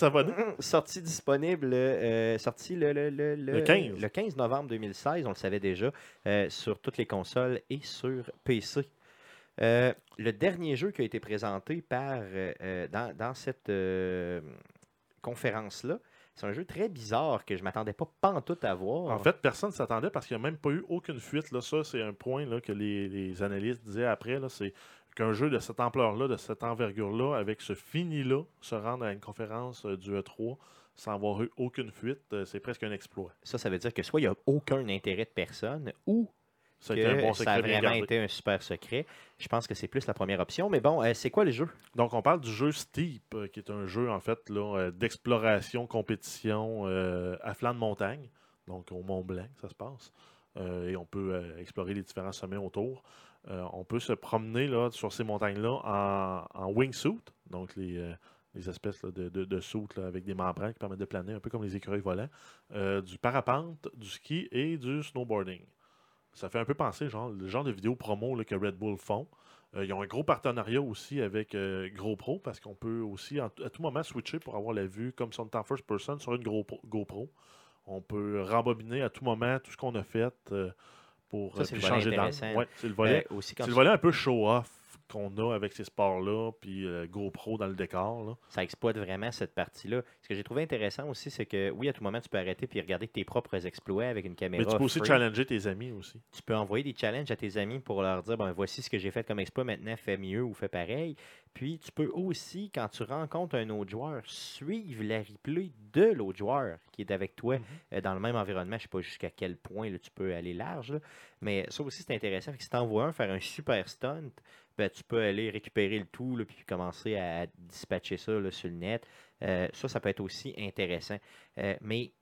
sorti disponible, euh, sorti le, le, le, Le 15. le 15 novembre 2016, on le savait déjà, euh, sur toutes les consoles et sur PC. Euh, le dernier jeu qui a été présenté par, euh, euh, dans, dans cette euh, conférence-là, c'est un jeu très bizarre que je ne m'attendais pas pantoute à voir. En fait, personne ne s'attendait parce qu'il n'y a même pas eu aucune fuite. Là. Ça, c'est un point là, que les, les analystes disaient après. C'est qu'un jeu de cette ampleur-là, de cette envergure-là, avec ce fini-là, se rendre à une conférence euh, du E3 sans avoir eu aucune fuite, euh, c'est presque un exploit. Ça, ça veut dire que soit il n'y a aucun intérêt de personne ou Ça a été un bon ça a bien vraiment été un super secret. Je pense que c'est plus la première option. Mais bon, euh, c'est quoi le jeu? Donc, on parle du jeu Steep, euh, qui est un jeu, en fait, euh, d'exploration, compétition euh, à flanc de montagne. Donc, au Mont Blanc, ça se passe. Euh, et on peut explorer les différents sommets autour. On peut se promener là, sur ces montagnes-là en, en wingsuit, donc les, les espèces là, de, de, de avec des membranes qui permettent de planer, un peu comme les écureuils volants, du parapente, du ski et du snowboarding. Ça fait un peu penser genre, le genre de vidéos promo là, que Red Bull font. Euh, ils ont un gros partenariat aussi avec euh, GoPro parce qu'on peut aussi à tout moment switcher pour avoir la vue comme si on était en first person sur une GoPro. GoPro. On peut rembobiner à tout moment tout ce qu'on a fait euh, pour Ça, euh, puis changer d'angle. Ouais, c'est le volet, c'est le volet un peu show-off qu'on a avec ces sports-là, puis euh, GoPro dans le décor. là. ça exploite vraiment cette partie-là. Ce que j'ai trouvé intéressant aussi, c'est que oui, à tout moment, tu peux arrêter puis regarder tes propres exploits avec une caméra. Mais tu peux aussi free. challenger tes amis aussi. Tu peux envoyer des challenges à tes amis pour leur dire ben, voici ce que j'ai fait comme exploit, maintenant fais mieux ou fais pareil. Puis tu peux aussi, quand tu rencontres un autre joueur, suivre la replay de l'autre joueur qui est avec toi euh, dans le même environnement. Je ne sais pas jusqu'à quel point là, tu peux aller large, là. mais ça aussi c'est intéressant. Fait que si tu envoies un faire un super stunt, ben, tu peux aller récupérer le tout là, puis commencer à dispatcher ça là, sur le net. Euh, ça, ça peut être aussi intéressant. Euh, mais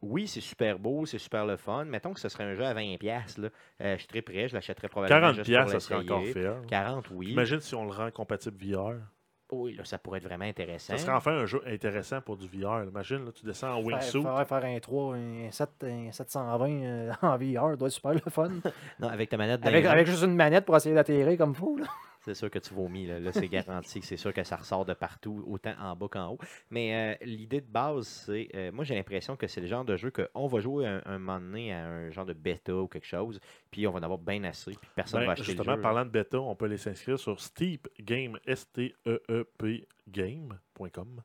oui, c'est super beau, c'est super le fun. Mettons que ce serait un jeu à 20$. Là. Euh, je suis très prêt, je l'achèterais probablement 40 juste piastres, pour ça serait encore fair. 40, oui. Imagine si on le rend compatible VR. Oui, là, ça pourrait être vraiment intéressant. Ça serait enfin un jeu intéressant pour du VR. Imagine, là, tu descends en wingsuit. faire, faire un 3, un, 7, un 720 euh, en VR doit être super le fun. Non, avec ta manette avec, avec juste une manette pour essayer d'atterrir comme fou. Là. C'est sûr que tu vomis. Là, Là, c'est garanti. C'est sûr que ça ressort de partout, autant en bas qu'en haut. Mais euh, l'idée de base, c'est. euh, moi, j'ai l'impression que c'est le genre de jeu qu'on va jouer un, un moment donné à un genre de bêta ou quelque chose, puis on va en avoir bien assez, puis personne Ben, va acheter justement, le jeu. là. parlant de bêta, on peut aller s'inscrire sur Steep Game, S-T-E-E-P Game.com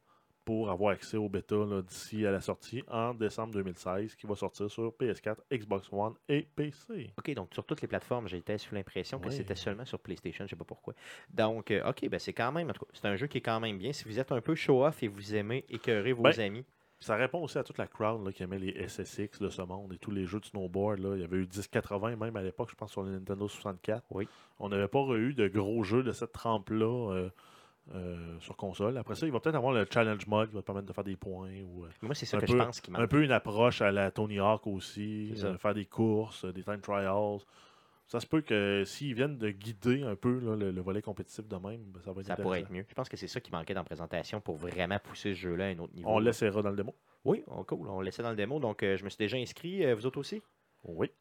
pour avoir accès au bêta d'ici à la sortie en décembre 2016 qui va sortir sur PS4, Xbox One et PC. OK, donc sur toutes les plateformes, j'étais sous l'impression que Oui. c'était seulement sur PlayStation, je sais pas pourquoi. Donc, euh, OK, ben c'est quand même, en tout cas, c'est un jeu qui est quand même bien. Si vous êtes un peu show-off et vous aimez écœurer vos Ben, amis, Ça répond aussi à toute la crowd là, qui aimait les SSX de ce monde et tous les jeux de snowboard. Là. Il y avait eu 1080 même à l'époque, je pense, sur le Nintendo 64. Oui. On n'avait pas eu de gros jeux de cette trempe-là euh, euh, sur console. Après ça, il va peut-être avoir le challenge mode qui va te permettre de faire des points. Ou, euh, moi, c'est ça un que peu- je pense qui un manque. peu une approche à la Tony Hawk aussi. Euh, faire des courses, des time trials. Ça se peut que s'ils viennent de guider un peu là, le, le volet compétitif de même, ben, ça va être Ça pourrait être mieux. Je pense que c'est ça qui manquait dans la présentation pour vraiment pousser ce jeu-là à un autre niveau. On l'essaiera dans le démo. Oui, oh, cool. On laissait dans le démo. Donc, euh, je me suis déjà inscrit. Vous autres aussi? Oui.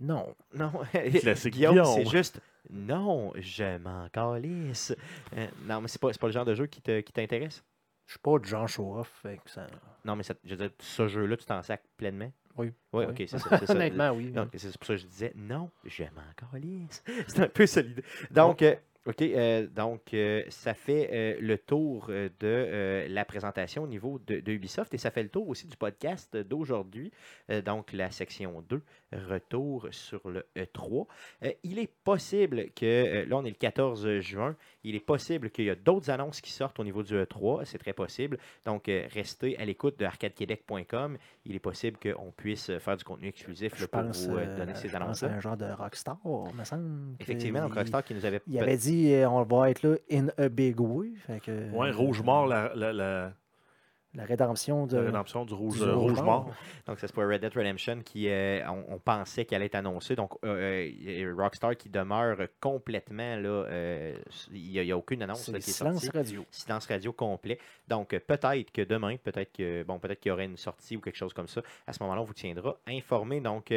Non. Non. Classique Guillaume, Guillaume. c'est juste non, je m'en calisse. Euh, non, mais c'est pas, c'est pas le genre de jeu qui te- qui t'intéresse? Je suis pas du genre show-off. fait que ça- non, mais ça- je veux dire, ce jeu-là, tu t'en sacs pleinement? Oui. Oui, Oui. ok, c'est ça. c'est ça. Honnêtement, oui. C'est pour ça que je disais non, je m'en calisse. C'est un peu solide. Donc, euh, OK, euh, donc euh, ça fait euh, le tour de la présentation au niveau de, de Ubisoft et ça fait le tour aussi du podcast d'aujourd'hui. Donc la section 2, retour sur le E3. Euh, il est possible que, là on est le 14 juin, il est possible qu'il y a d'autres annonces qui sortent au niveau du E3, c'est très possible. Donc restez à l'écoute de arcadequebec.com. Il est possible qu'on puisse faire du contenu exclusif là, pour pense, vous donner ces à annonces-là. un genre de Rockstar, me semble. Effectivement, donc Rockstar qui nous avait Il avait dit euh, on va être là in a big way. Fait que, Ouais, Rouge Mort, la, la, la- La rédemption de. la rédemption du Rouge, du Rouge Mort. Donc, c'est pour Red Dead Redemption qui, euh, on, on pensait qu'elle allait être annoncée. Donc, euh, euh, Rockstar qui demeure complètement là. euh, il n'y a, il y a aucune annonce C'est là, qui est silence sortie. radio. Silence radio complet. Donc, peut-être que demain, peut-être que bon, peut-être qu'il y aurait une sortie ou quelque chose comme ça. À ce moment-là, on vous tiendra informé. Donc,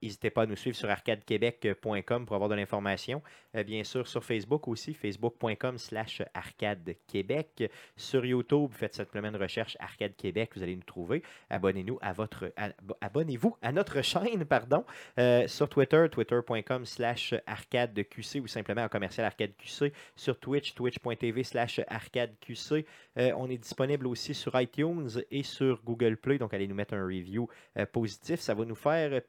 N'hésitez pas à nous suivre sur arcadequebec.com pour avoir de l'information. Euh, bien sûr, sur Facebook aussi, facebook.com slash arcadequebec. Sur YouTube, faites simplement une recherche Arcade Québec, vous allez nous trouver. Abonnez-vous à notre chaîne, pardon. Euh, sur Twitter, twitter.com slash arcadeqc ou simplement en commercial arcadeqc. Sur Twitch, twitch.tv slash arcadeqc. Euh, on est disponible aussi sur iTunes et sur Google Play, donc allez nous mettre un review positif, ça va nous faire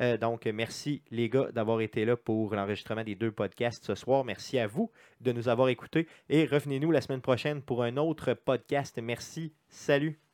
Euh, donc merci les gars d'avoir été là pour l'enregistrement des deux podcasts ce soir. Merci à vous de nous avoir écoutés et revenez-nous la semaine prochaine pour un autre podcast. Merci, salut.